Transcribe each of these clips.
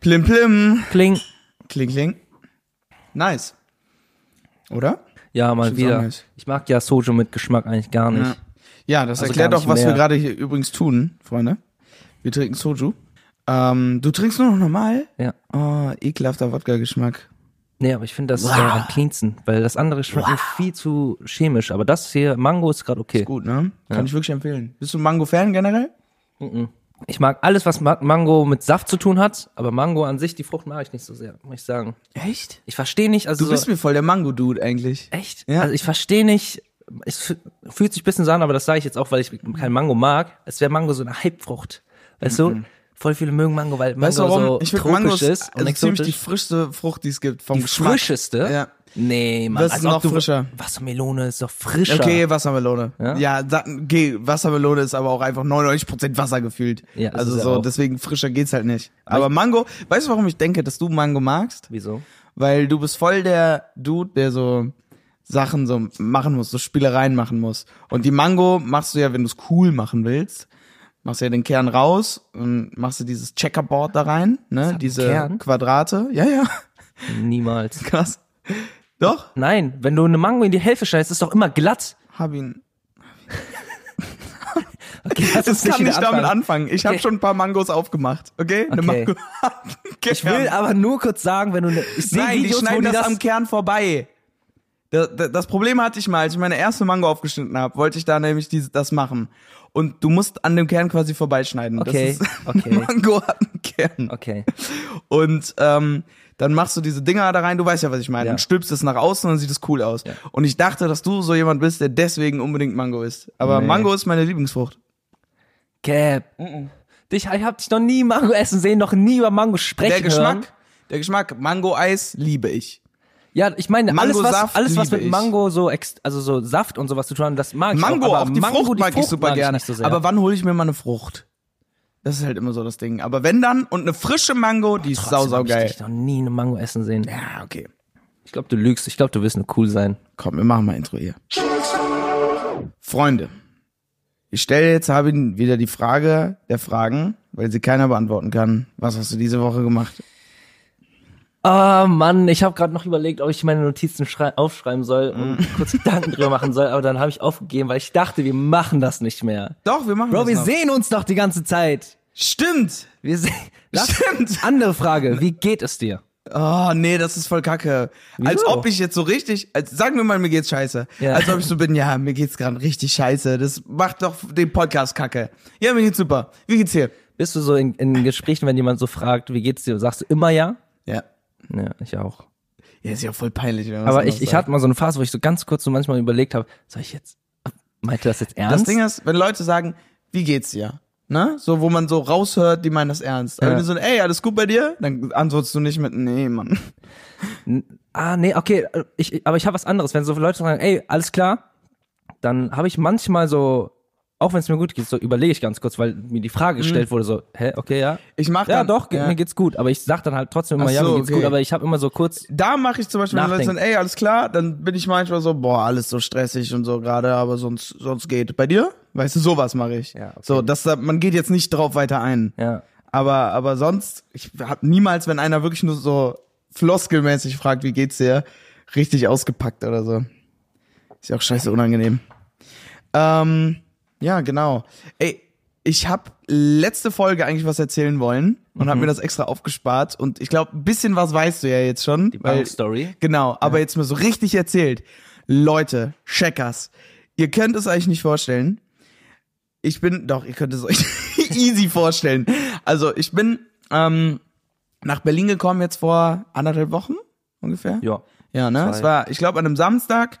Plim plim. Kling. Kling kling. Nice. Oder? Ja, mal wieder. nice. Ich mag ja Soju mit Geschmack eigentlich gar nicht. Ja, das Also erklärt auch, nicht was wir gerade hier übrigens tun, Freunde. Wir trinken Soju. Ähm, du trinkst nur noch normal? Ja. Oh, ekelhafter Wodka-Geschmack. Nee, aber ich finde das äh, am cleansten, weil das andere schmeckt mir viel zu chemisch. Aber das hier, Mango ist gerade okay. Gut, ne? Kann ich wirklich empfehlen. Bist du Mango-Fan generell? Ich mag alles, was Ma Mango mit Saft zu tun hat, aber Mango an sich, die Frucht mag ich nicht so sehr, muss ich sagen. Echt? Ich verstehe nicht, also Du bist so, mir voll der Mango-Dude eigentlich. echt? Ja. Also ich verstehe nicht, es fü- fühlt sich ein bisschen so an, aber das sage ich jetzt auch, weil ich kein Mango mag. Es wäre Mango so eine Hypefrucht. Weißt du? Voll viele mögen Mango, weil Mango Weißt du warum? so ich finde tropisch Mango ist ist und also ziemlich die exotisch. frischste Frucht, die es gibt vom Die Geschmack. frischeste? Ja. Nee, Mann. Was ist als ob noch du- frischer? Wassermelone ist doch frischer. Okay, Wassermelone. Ja? Ja, da, okay, Wassermelone ist aber auch einfach 99% Wasser gefühlt. Ja, ist also so, auch. deswegen frischer geht's halt nicht. Aber Mango, weißt du, warum ich denke, dass du Mango magst? Wieso? Weil du bist voll der Dude, der so Sachen so machen muss, so Spielereien machen muss. Und die Mango machst du ja, wenn du es cool machen willst, machst ja den Kern raus und machst du dieses Checkerboard da rein, ne, diese Kern? Quadrate. Ja, ja, Niemals. krass. Doch, Nein, wenn du eine Mango in die Hälfte schneidest, ist doch immer glatt. hab ihn. Okay, Das kann wieder nicht damit anfangen. anfangen. Ich habe Okay. schon ein paar Mangos aufgemacht, okay? Eine Okay. Mango. Ich will aber nur kurz sagen, wenn du ne, ich Nein, die Videos, wo schneiden die das, das am Kern vorbei. Das, das Problem hatte ich mal, als ich meine erste Mango aufgeschnitten habe, wollte ich da nämlich diese, das machen. Und du musst an dem Kern quasi vorbeischneiden. Okay, Das ist, okay. Mango hat einen Kern. Okay. Und ähm, dann machst du diese Dinger da rein, du weißt ja, was ich meine, Ja. und stülpst es nach außen und dann sieht es cool aus. Und ich dachte, dass du so jemand bist, der deswegen unbedingt Mango isst. Aber Nee. Mango ist meine Lieblingsfrucht. Cap. Dich, ich hab dich noch nie Mango essen sehen, noch nie über Mango sprechen Der Geschmack, hören. der Geschmack, Mango-Eis liebe ich. Ja, ich meine, alles was, alles was mit ich. Mango so, also so Saft und sowas zu tun hat, das mag ich Mango, auch. auch, aber die Mango, Frucht mag ich super mag gerne. nicht so sehr. aber wann hole ich mir mal eine Frucht? Das ist halt immer so das Ding. Aber wenn dann und eine frische Mango, die ist sau, sau hab ich geil. dich noch nie eine Mango essen sehen. Ja, okay. Ich glaube, du lügst. Ich glaube, du willst nur cool sein. Komm, wir machen mal Intro hier. Freunde, ich stelle jetzt habe Ihnen wieder die Frage der Fragen, weil sie keiner beantworten kann. Was hast du diese Woche gemacht? Ah, Mann, ich habe gerade noch überlegt, ob ich meine Notizen schrei- aufschreiben soll und kurz Gedanken drüber machen soll, aber dann habe ich aufgegeben, weil ich dachte, wir machen das nicht mehr. Doch, wir machen Bro, das wir noch. sehen uns doch die ganze Zeit. Stimmt. Wir sehen. Stimmt. Andere Frage, wie geht es dir? Oh, nee, das ist voll kacke. Als ob ich jetzt so richtig, als, sagen wir mal, mir geht's scheiße. Ja. Als ob ich so bin, ja, mir geht's gerade richtig scheiße. Das macht doch den Podcast kacke. Ja, mir geht's super. Wie geht's dir? Bist du so in, in Gesprächen, wenn jemand so fragt, wie geht's dir, sagst du immer ja? Ja. Ja, ich auch. Ja, ist ja voll peinlich. Aber ich, ich hatte mal so eine Phase, wo ich so ganz kurz so manchmal überlegt habe, soll ich jetzt, meinte das jetzt ernst? Das Ding ist, wenn Leute sagen, wie geht's dir? Ne? So, wo man so raushört, die meinen das ernst. Aber Ja. wenn die so, ey, alles gut bei dir? Dann antwortest du nicht mit, nee, Mann. Ah, nee, okay, äh, ich, aber ich habe was anderes. Wenn so Leute sagen, ey, alles klar, dann habe ich manchmal so, auch wenn es mir gut geht, so überlege ich ganz kurz, weil mir die Frage gestellt wurde, so, hä, okay, ja. Ich mach Ja, dann, doch, ja. mir geht's gut. Aber ich sag dann halt trotzdem immer, Ach ja, so, mir geht's okay. gut. Aber ich habe immer so kurz, Da mache ich zum Beispiel, wenn Leute Nachdenken. sagen, ey, alles klar, dann bin ich manchmal so, boah, alles so stressig und so gerade, aber sonst, sonst geht. Bei dir? Weißt du, sowas mache ich. Ja, okay. So, dass da, man geht jetzt nicht drauf weiter ein. ja. Aber, aber sonst, ich hab niemals, wenn einer wirklich nur so floskelmäßig fragt, wie geht's dir, richtig ausgepackt oder so. Ist ja auch scheiße unangenehm. Ähm, ja, genau. Ey, ich habe letzte Folge eigentlich was erzählen wollen und Mhm. hab mir das extra aufgespart und ich glaube, ein bisschen was weißt du ja jetzt schon. Die Bankstory. Genau, aber jetzt mal so richtig erzählt. Leute, Checkers, ihr könnt es euch nicht vorstellen. Ich bin, doch, ihr könnt es euch easy vorstellen. Also ich bin ähm, nach Berlin gekommen jetzt vor anderthalb Wochen ungefähr. Ja. Ja, ne? Zwei. Es war, ich glaube, an einem Samstag,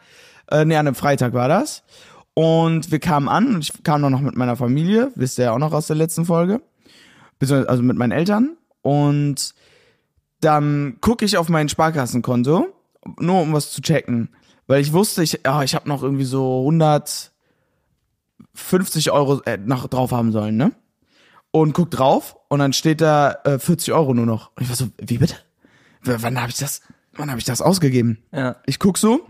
äh, nee, an einem Freitag war das. Und wir kamen an und ich kam dann noch mit meiner Familie, wisst ihr ja auch noch aus der letzten Folge. Also mit meinen Eltern. Und dann gucke ich auf mein Sparkassenkonto, nur um was zu checken. Weil ich wusste, ich, ja, ich habe noch irgendwie so 150 Euro äh, noch drauf haben sollen, ne? Und guck drauf und dann steht da äh, 40 Euro nur noch. Und ich war so, wie bitte? W wann habe ich das, wann habe ich das ausgegeben? Ja. Ich guck so,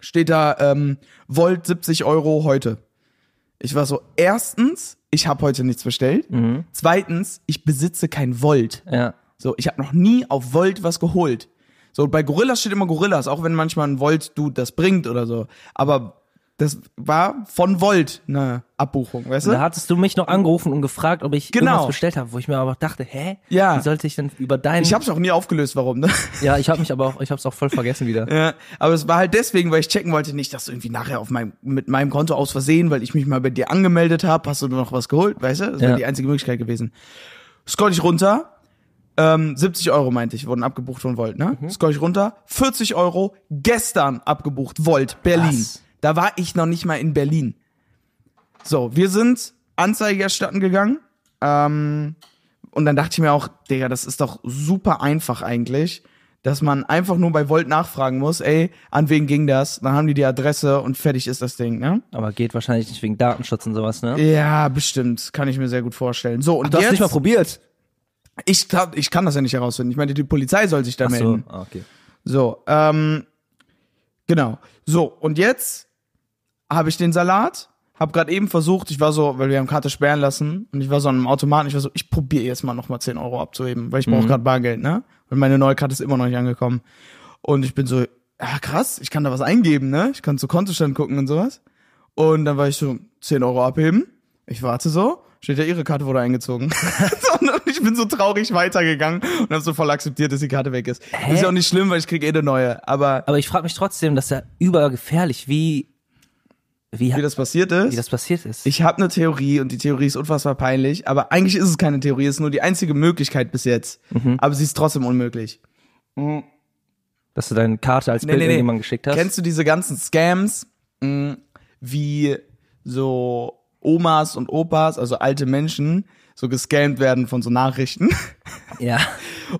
steht da ähm, Volt 70 Euro heute. Ich war so, erstens, ich habe heute nichts bestellt. Zweitens, ich besitze kein Volt. Ja. So, ich habe noch nie auf Volt was geholt. So, bei Gorillas steht immer Gorillas, auch wenn manchmal ein Volt-Dude das bringt oder so. Aber das war von Volt eine Abbuchung, weißt du? Da hattest du mich noch angerufen und gefragt, ob ich Genau. irgendwas bestellt habe, wo ich mir aber dachte, hä? Ja. Wie sollte ich denn über deinen... Ich hab's auch nie aufgelöst, warum, ne? ja, ich habe mich aber auch, ich habe es auch voll vergessen wieder. Ja, aber es war halt deswegen, weil ich checken wollte, nicht, dass du irgendwie nachher auf meinem, mit meinem Konto aus Versehen, weil ich mich mal bei dir angemeldet habe, hast du noch was geholt, weißt du? Das wäre Ja. die einzige Möglichkeit gewesen. Scroll ich runter, ähm, 70 Euro meinte ich, wurden abgebucht von Volt, ne? Mhm. Scroll ich runter, 40 Euro gestern abgebucht, Volt, Berlin. Was? Da war ich noch nicht mal in Berlin. So, wir sind Anzeige erstatten gegangen, ähm, und dann dachte ich mir auch, Digga, das ist doch super einfach eigentlich, dass man einfach nur bei Volt nachfragen muss, ey, an wen ging das? Dann haben die die Adresse und fertig ist das Ding, ne? Aber geht wahrscheinlich nicht wegen Datenschutz und sowas, ne? Ja, bestimmt. Kann ich mir sehr gut vorstellen. So, und Du hast jetzt, nicht mal probiert. ich, ich kann das ja nicht herausfinden. Ich meine, die Polizei soll sich da Ach so, melden. ah, okay. So, ähm, genau. So, und jetzt habe ich den Salat, habe gerade eben versucht, ich war so, weil wir haben Karte sperren lassen und ich war so an einem Automaten, ich war so, ich probiere jetzt mal nochmal 10 Euro abzuheben, weil ich brauche gerade Bargeld, ne? Und meine neue Karte ist immer noch nicht angekommen. Und ich bin so, ja krass, ich kann da was eingeben, ne? Ich kann zu Kontostand gucken und sowas. Und dann war ich so, 10 Euro abheben. Ich warte so, steht ja, ihre Karte wurde eingezogen. Und ich bin so traurig weitergegangen und habe so voll akzeptiert, dass die Karte weg ist. Ist ja auch nicht schlimm, weil ich krieg eh eine neue. Aber Aber ich frage mich trotzdem, das ist ja übergefährlich, wie, wie, wie das passiert ist, wie das passiert ist. ich habe eine Theorie und die Theorie ist unfassbar peinlich, aber eigentlich ist es keine Theorie, es ist nur die einzige Möglichkeit bis jetzt. Aber sie ist trotzdem unmöglich. dass du deine Karte als Bild irgendjemand geschickt hast. Kennst du diese ganzen Scams, mh, wie so Omas und Opas, also alte Menschen, so gescammt werden von so Nachrichten? ja.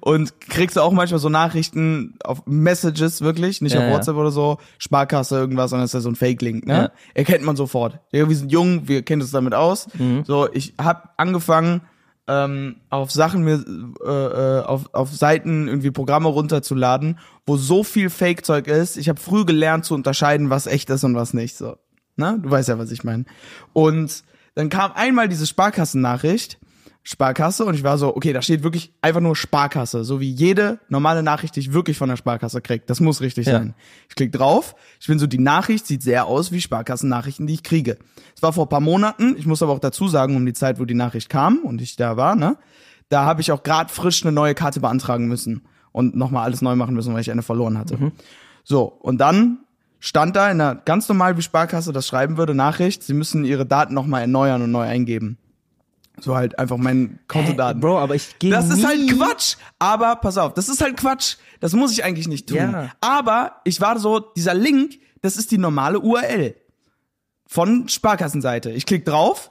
Und kriegst du auch manchmal so Nachrichten auf Messages wirklich, nicht Ja, auf ja. WhatsApp oder so, Sparkasse, irgendwas, sondern ist ja so ein Fake-Link, ne? Ja. Erkennt man sofort. Ja, wir sind jung, wir kennen uns damit aus. Mhm. So, ich habe angefangen, ähm, auf Sachen mir, äh, äh, auf, auf Seiten irgendwie Programme runterzuladen, wo so viel Fake-Zeug ist. Ich habe früh gelernt zu unterscheiden, was echt ist und was nicht. So, ne? Du weißt ja, was ich meine. Und dann kam einmal diese Sparkassennachricht. Sparkasse und ich war so, okay, da steht wirklich einfach nur Sparkasse, so wie jede normale Nachricht, die ich wirklich von der Sparkasse krieg. Das muss richtig Ja. sein. Ich klicke drauf, ich bin so, die Nachricht sieht sehr aus wie Sparkassennachrichten, die ich kriege. Es war vor ein paar Monaten, ich muss aber auch dazu sagen, um die Zeit, wo die Nachricht kam und ich da war, ne, da habe ich auch gerade frisch eine neue Karte beantragen müssen und nochmal alles neu machen müssen, weil ich eine verloren hatte. So, und dann stand da in einer ganz normal wie Sparkasse das schreiben würde, Nachricht, sie müssen ihre Daten nochmal erneuern und neu eingeben. So halt einfach meinen Kontodaten. Bro, aber ich gehe Das ist halt Quatsch. Aber pass auf, das ist halt Quatsch. Das muss ich eigentlich nicht tun. Ja. Aber ich war so, dieser Link, das ist die normale URL von Sparkassenseite. Ich klicke drauf,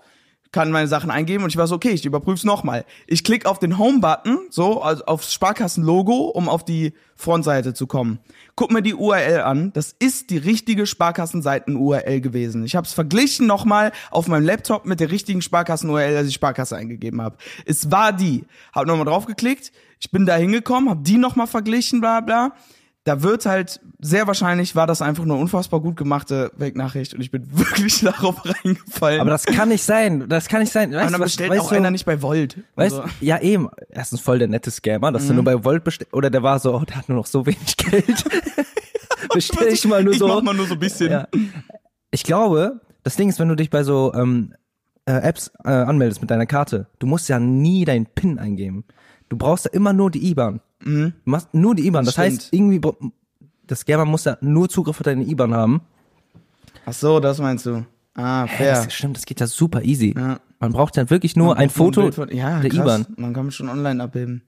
kann meine Sachen eingeben und ich war so, okay, ich überprüfe es nochmal. Ich klicke auf den Home-Button, so, also aufs Sparkassen-Logo, um auf die Frontseite zu kommen. Guck mir die URL an. Das ist die richtige Sparkassenseiten-URL gewesen. Ich habe es verglichen nochmal auf meinem Laptop mit der richtigen Sparkassen-URL, als ich Sparkasse eingegeben habe. Es war die. Hab nochmal draufgeklickt, ich bin da hingekommen, habe die nochmal verglichen, bla bla da wird halt, sehr wahrscheinlich war das einfach nur unfassbar gut gemachte Wegnachricht und ich bin wirklich darauf reingefallen. Aber das kann nicht sein. Das kann nicht sein. Weißt, Und dann du, was, bestellt weißt auch du, einer nicht bei Volt. Weißt Also, ja eben. Erstens voll der nette Scammer, dass du Mhm. nur bei Volt bestellt. Oder der war so, oh, der hat nur noch so wenig Geld. Bestell ich mal nur ich so. mach mal nur so ein bisschen. Ja. Ich glaube, das Ding ist, wenn du dich bei so ähm, äh, Apps äh, anmeldest mit deiner Karte, du musst ja nie deinen PIN eingeben. Du brauchst ja immer nur die IBAN. Du machst nur die IBAN. Das, Das heißt, stimmt. irgendwie, das Scammer muss ja nur Zugriff auf deine IBAN haben. Ach so, das meinst du. Ah, fair. das stimmt, das geht ja super easy. Ja. Man braucht dann wirklich nur ein Foto Bild von- ja, der krass. IBAN. Man kann schon online abheben.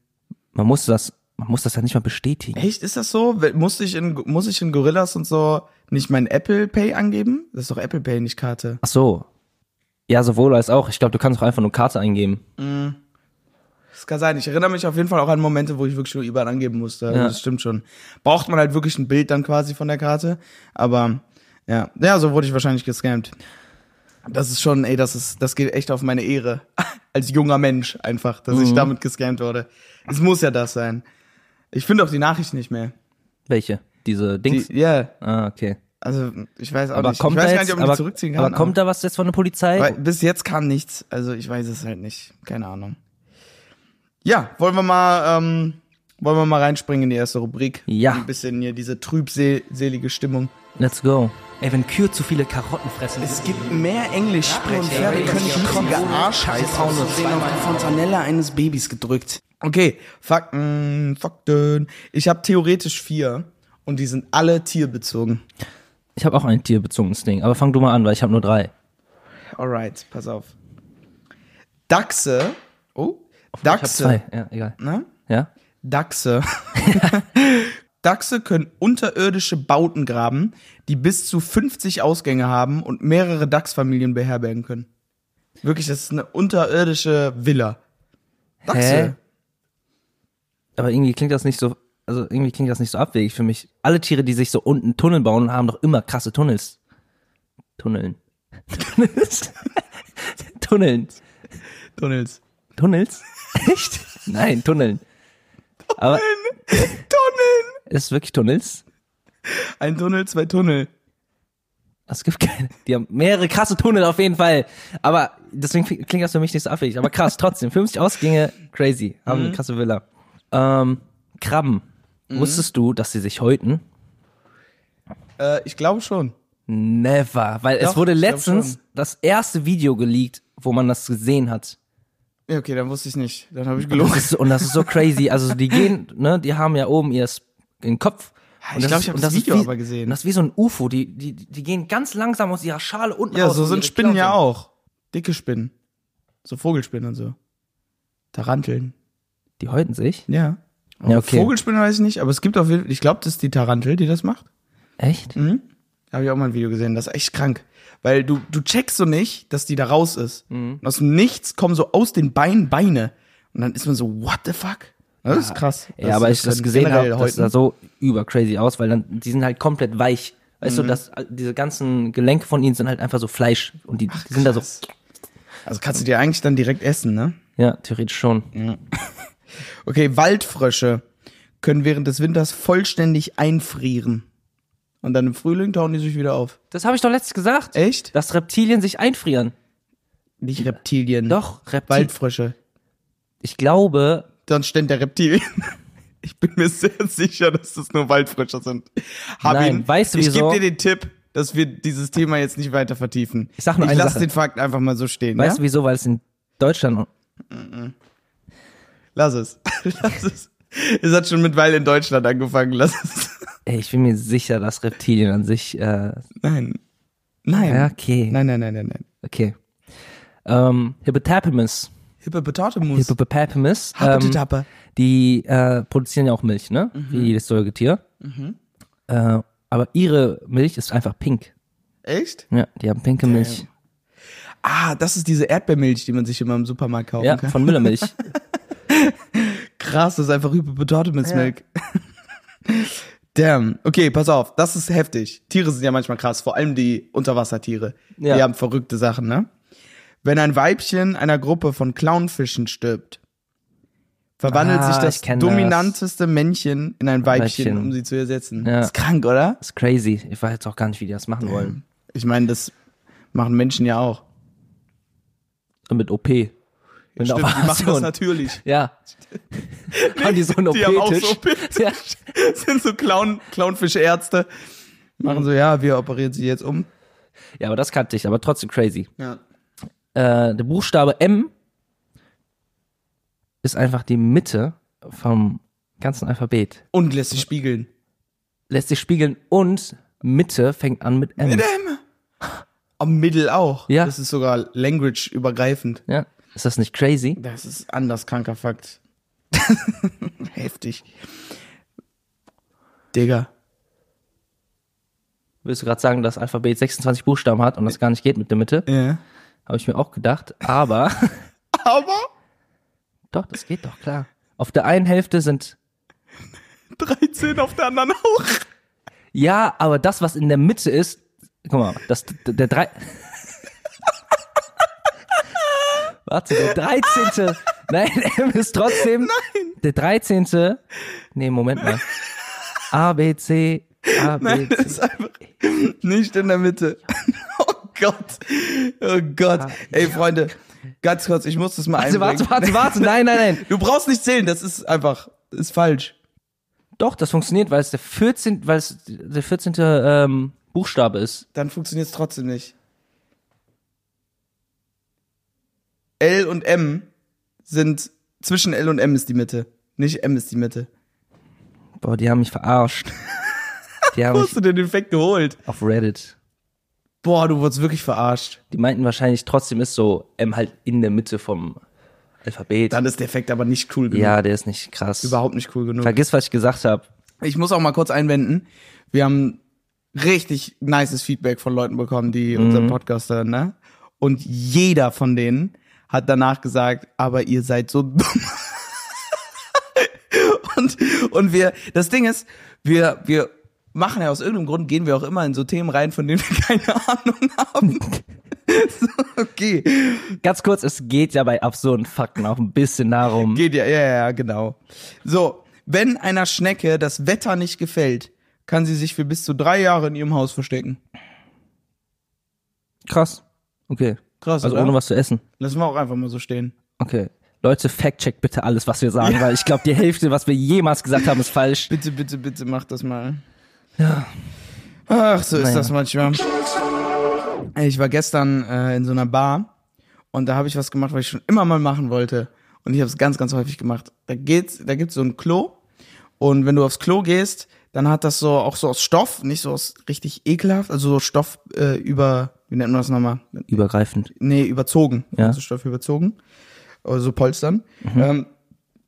Man muss das, man muss das ja nicht mal bestätigen. Echt, ist das so? Muss ich in, muss ich in Gorillas und so nicht mein Apple Pay angeben? Das ist doch Apple Pay, nicht Karte. Ach so. Ja, sowohl als auch. Ich glaube, du kannst auch einfach nur Karte eingeben. Das kann sein. Ich erinnere mich auf jeden Fall auch an Momente, wo ich wirklich nur IBAN angeben musste. Also Ja. Das stimmt schon. Braucht man halt wirklich ein Bild dann quasi von der Karte. Aber ja, ja, so wurde ich wahrscheinlich gescammt. Das ist schon, ey, das ist, das geht echt auf meine Ehre. Als junger Mensch einfach, dass Mhm. ich damit gescammt wurde. Es muss ja das sein. Ich finde auch die Nachricht nicht mehr. Welche? Diese Dings? Ja, ah, okay. also ich weiß auch Aber nicht. kommt ich weiß gar nicht, ob ich aber, zurückziehen kann. aber kommt da was jetzt von der Polizei? Weil bis jetzt kam nichts. Also ich weiß es halt nicht. Keine Ahnung. Ja, wollen wir mal, ähm, wollen wir mal reinspringen in die erste Rubrik? Ja. Ein bisschen hier diese trübselige Stimmung. Let's go. Ey, wenn Kühe zu viele Karotten fressen. Es gibt mehr Englischsprecher. Und Pferde können schmutzige Arschscheiße aussehen auf die Fontanelle eines Babys gedrückt. Okay, Fakten, Fakten. Ich habe theoretisch vier und die sind alle tierbezogen. Ich habe auch ein tierbezogenes Ding, aber fang du mal an, weil ich habe nur drei. Alright, pass auf. Dachse. Oh, Dachse. zwei. Ja, egal. Ne? Ja? Dachse. Dachse können unterirdische Bauten graben, die bis zu 50 Ausgänge haben und mehrere Dachsfamilien beherbergen können. Wirklich, das ist eine unterirdische Villa. Dachse. Hä? Aber irgendwie klingt das nicht so, also irgendwie klingt das nicht so abwegig für mich. Alle Tiere, die sich so unten Tunnel bauen, haben doch immer krasse Tunnels. Tunneln. Tunnels? Tunneln. Tunnels. Tunnels? Echt? Nein, Tunneln. Aber Tunneln! ist es wirklich Tunnels? Ein Tunnel, zwei Tunnel. Es gibt keine. Die haben mehrere krasse Tunnel auf jeden Fall. Aber deswegen klingt das für mich nicht so abwegig. Aber krass, trotzdem. 50 Ausgänge, crazy. Haben eine krasse Villa. Ähm, Krabben. Wusstest du, dass sie sich häuten? Äh, ich glaube schon. Never. Weil es Doch, wurde ich glaub letztens das erste Video geleakt, wo man das gesehen hat. Ja, okay, dann wusste ich nicht. Dann habe ich Das gelogen. ist, und das ist so crazy. Also die gehen, ne, die haben ja oben ihr den Kopf. ich Und das glaub, ist- ich hab und das ist Video wie, aber gesehen. Das ist wie so ein UFO. Die, die, die gehen ganz langsam aus ihrer Schale unten Ja, raus. so in sind Spinnen ja Klappe. auch. Dicke Spinnen. So Vogelspinnen und so. Taranteln. Die häuten sich. Ja. Ja, okay. Vogelspinne weiß ich nicht, aber es gibt auf jeden Fall, ich glaube, das ist die Tarantel, die das macht. Echt? Mhm. Da habe ich auch mal ein Video gesehen, das ist echt krank. Weil du, du checkst so nicht, dass die da raus ist. Mhm. Und aus dem Nichts kommen so aus den Beinen Beine. Und dann ist man so, what the fuck? Das ist krass. Ja, aber ich das gesehen habe, das sah so über crazy aus, weil dann, die sind halt komplett weich. Weißt Mhm. du, dass diese ganzen Gelenke von ihnen sind halt einfach so Fleisch und die, die sind da so. Also kannst du dir eigentlich dann direkt essen, ne? ja, theoretisch schon. Okay, Waldfrösche können während des Winters vollständig einfrieren. Und dann im Frühling tauen die sich wieder auf. Das habe ich doch letztens gesagt. Echt? Dass Reptilien sich einfrieren. Nicht Reptilien. Doch, Reptilien. Waldfrösche. Ich glaube, Dann stand der Reptilien. Ich bin mir sehr sicher, dass das nur Waldfrösche sind. Hab Nein, ihn. weißt du ich wieso? gebe dir den Tipp, dass wir dieses Thema jetzt nicht weiter vertiefen. Ich sag nur ich eine lass Sache. den Fakt einfach mal so stehen. weißt ja? du wieso? Weil es in Deutschland, Lass es. Lass es. Es hat schon mit Weil in Deutschland angefangen. Lass es. ey, ich bin mir sicher, dass Reptilien an sich, äh, Nein. Nein. okay, Nein, nein, nein, nein, nein. okay. Ähm, Hippopotamus. Hippopotamus. Hippopotamus. Ähm, die äh, produzieren ja auch Milch, ne? Wie jedes Säugetier. Äh, aber ihre Milch ist einfach pink. Echt? Ja, die haben pinke Milch. Ah, das ist diese Erdbeermilch, die man sich immer im Supermarkt kaufen Ja, kann. von Müllermilch. Krass, das ist einfach Hippopotamus-Milk. Damn. Okay, pass auf, das ist heftig. Tiere sind ja manchmal krass, vor allem die Unterwassertiere. Ja. Die haben verrückte Sachen, ne? Wenn ein Weibchen einer Gruppe von Clownfischen stirbt, verwandelt Ah, sich das kenn das. dominanteste Männchen in ein Weibchen, Weibchen. um sie zu ersetzen. Ja. Ist krank, oder? Das ist crazy. Ich weiß jetzt auch gar nicht, wie die das machen wollen. Ich meine, das machen Menschen ja auch. Und mit OP. Mit Stimmt, die machen das natürlich. Ja. haben die so einen Die haben auch OP-Tisch? so OP-Tisch. ja. sind so Clown, Clownfischärzte. Machen so, ja, wir operieren sie jetzt um. ja, aber das kannte ich, aber trotzdem crazy. Ja. Äh, der Buchstabe M ist einfach die Mitte vom ganzen Alphabet. Und lässt sich spiegeln. Lässt sich spiegeln und Mitte fängt an mit M. Mit M. Am Mittel auch. Ja. Das ist sogar language übergreifend. Ja. Ist das nicht crazy? Das ist anders kranker Fakt. Heftig. Digga. Willst du gerade sagen, dass Alphabet 26 Buchstaben hat und das gar nicht geht mit der Mitte? Ja. Habe ich mir auch gedacht. Aber Aber doch, das geht doch klar. Auf der einen Hälfte sind 13 auf der anderen auch. ja, aber das, was in der Mitte ist, guck mal, das der drei. Warte, der 13. Nein, M ist trotzdem. Nein. Der 13. Nee, Moment mal. A, B, C, A, B, Nein, das C. ist einfach nicht in der Mitte. Oh Gott. Oh Gott. Ey, Freunde, Ganz kurz, ich muss das mal Warte, einbringen. warte, warte, warte. Nein, nein, nein. Du brauchst nicht zählen, das ist einfach, ist falsch. Doch, das funktioniert, weil es der 14. weil es der 14. Ähm, Buchstabe ist. Dann funktioniert es trotzdem nicht. L und M sind, zwischen L und M ist die Mitte. Nicht M ist die Mitte. Boah, die haben mich verarscht. Die haben Wo hast du den Effekt geholt? auf Reddit. Boah, du wurdest wirklich verarscht. Die meinten wahrscheinlich, trotzdem ist so M halt in der Mitte vom Alphabet. Dann ist der Effekt aber nicht cool genug. ja, der ist nicht krass. Überhaupt nicht cool genug. Vergiss, was ich gesagt habe. Ich muss auch mal kurz einwenden. Wir haben richtig nices Feedback von Leuten bekommen, die unseren Podcast hören, ne? Und jeder von denen hat danach gesagt, aber ihr seid so dumm. und, und wir, das Ding ist, wir, wir machen ja aus irgendeinem Grund, gehen wir auch immer in so Themen rein, von denen wir keine Ahnung haben. so, okay. Ganz kurz, es geht ja bei absurden Fakten auch ein bisschen darum. Geht ja, ja, ja, genau. So, wenn einer Schnecke das Wetter nicht gefällt, kann sie sich für bis zu drei Jahre in ihrem Haus verstecken. Krass. Okay. Krass, Also oder? ohne was zu essen. Lassen wir auch einfach mal so stehen. Okay. Leute, fact-check bitte alles, was wir sagen, weil ich glaube, die Hälfte, was wir jemals gesagt haben, ist falsch. Bitte, bitte, bitte mach das mal. Ja. Ach, so ist Naja. das manchmal. Ey, Ich war gestern äh, in so einer Bar und da habe ich was gemacht, was ich schon immer mal machen wollte. Und ich habe es ganz, ganz häufig gemacht. Da geht's, da gibt's so ein Klo und wenn du aufs Klo gehst, dann hat das so auch so aus Stoff, nicht so aus richtig ekelhaft, also so Stoff äh, über, wie nennt man das nochmal? Übergreifend. nee, überzogen. Ja. Also Stoff überzogen. Oder so Polstern. Ähm,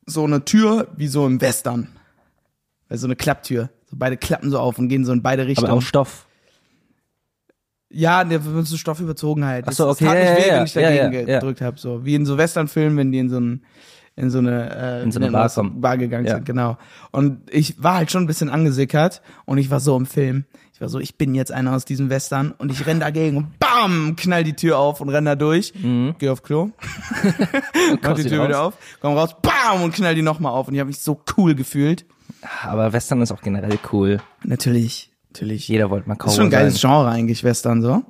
so eine Tür wie so im Western. Also so eine Klapptür. So beide klappen so auf und gehen so in beide Richtungen. Aber auch Stoff. ja, der wird so Stoff überzogen halt. Ach so, okay, Das tat ja, nicht weh, ja, wenn ich dagegen ja, ja. gedrückt habe. So wie in so Westernfilmen, wenn die in so ein in so eine, äh, In so eine Bar. Bar gegangen sind, genau. Und ich war halt schon ein bisschen angesickert und ich war so im Film. Ich war so, ich bin jetzt einer aus diesem Western und ich renn dagegen und bam, knall die Tür auf und renn da durch. Geh auf Klo, mach die wieder Tür wieder raus. auf, komm raus, bam und knall die nochmal auf und ich habe mich so cool gefühlt. Aber Western ist auch generell cool. Natürlich, natürlich. Jeder wollte mal Das kaufen. ist schon ein geiles Genre eigentlich, Western so.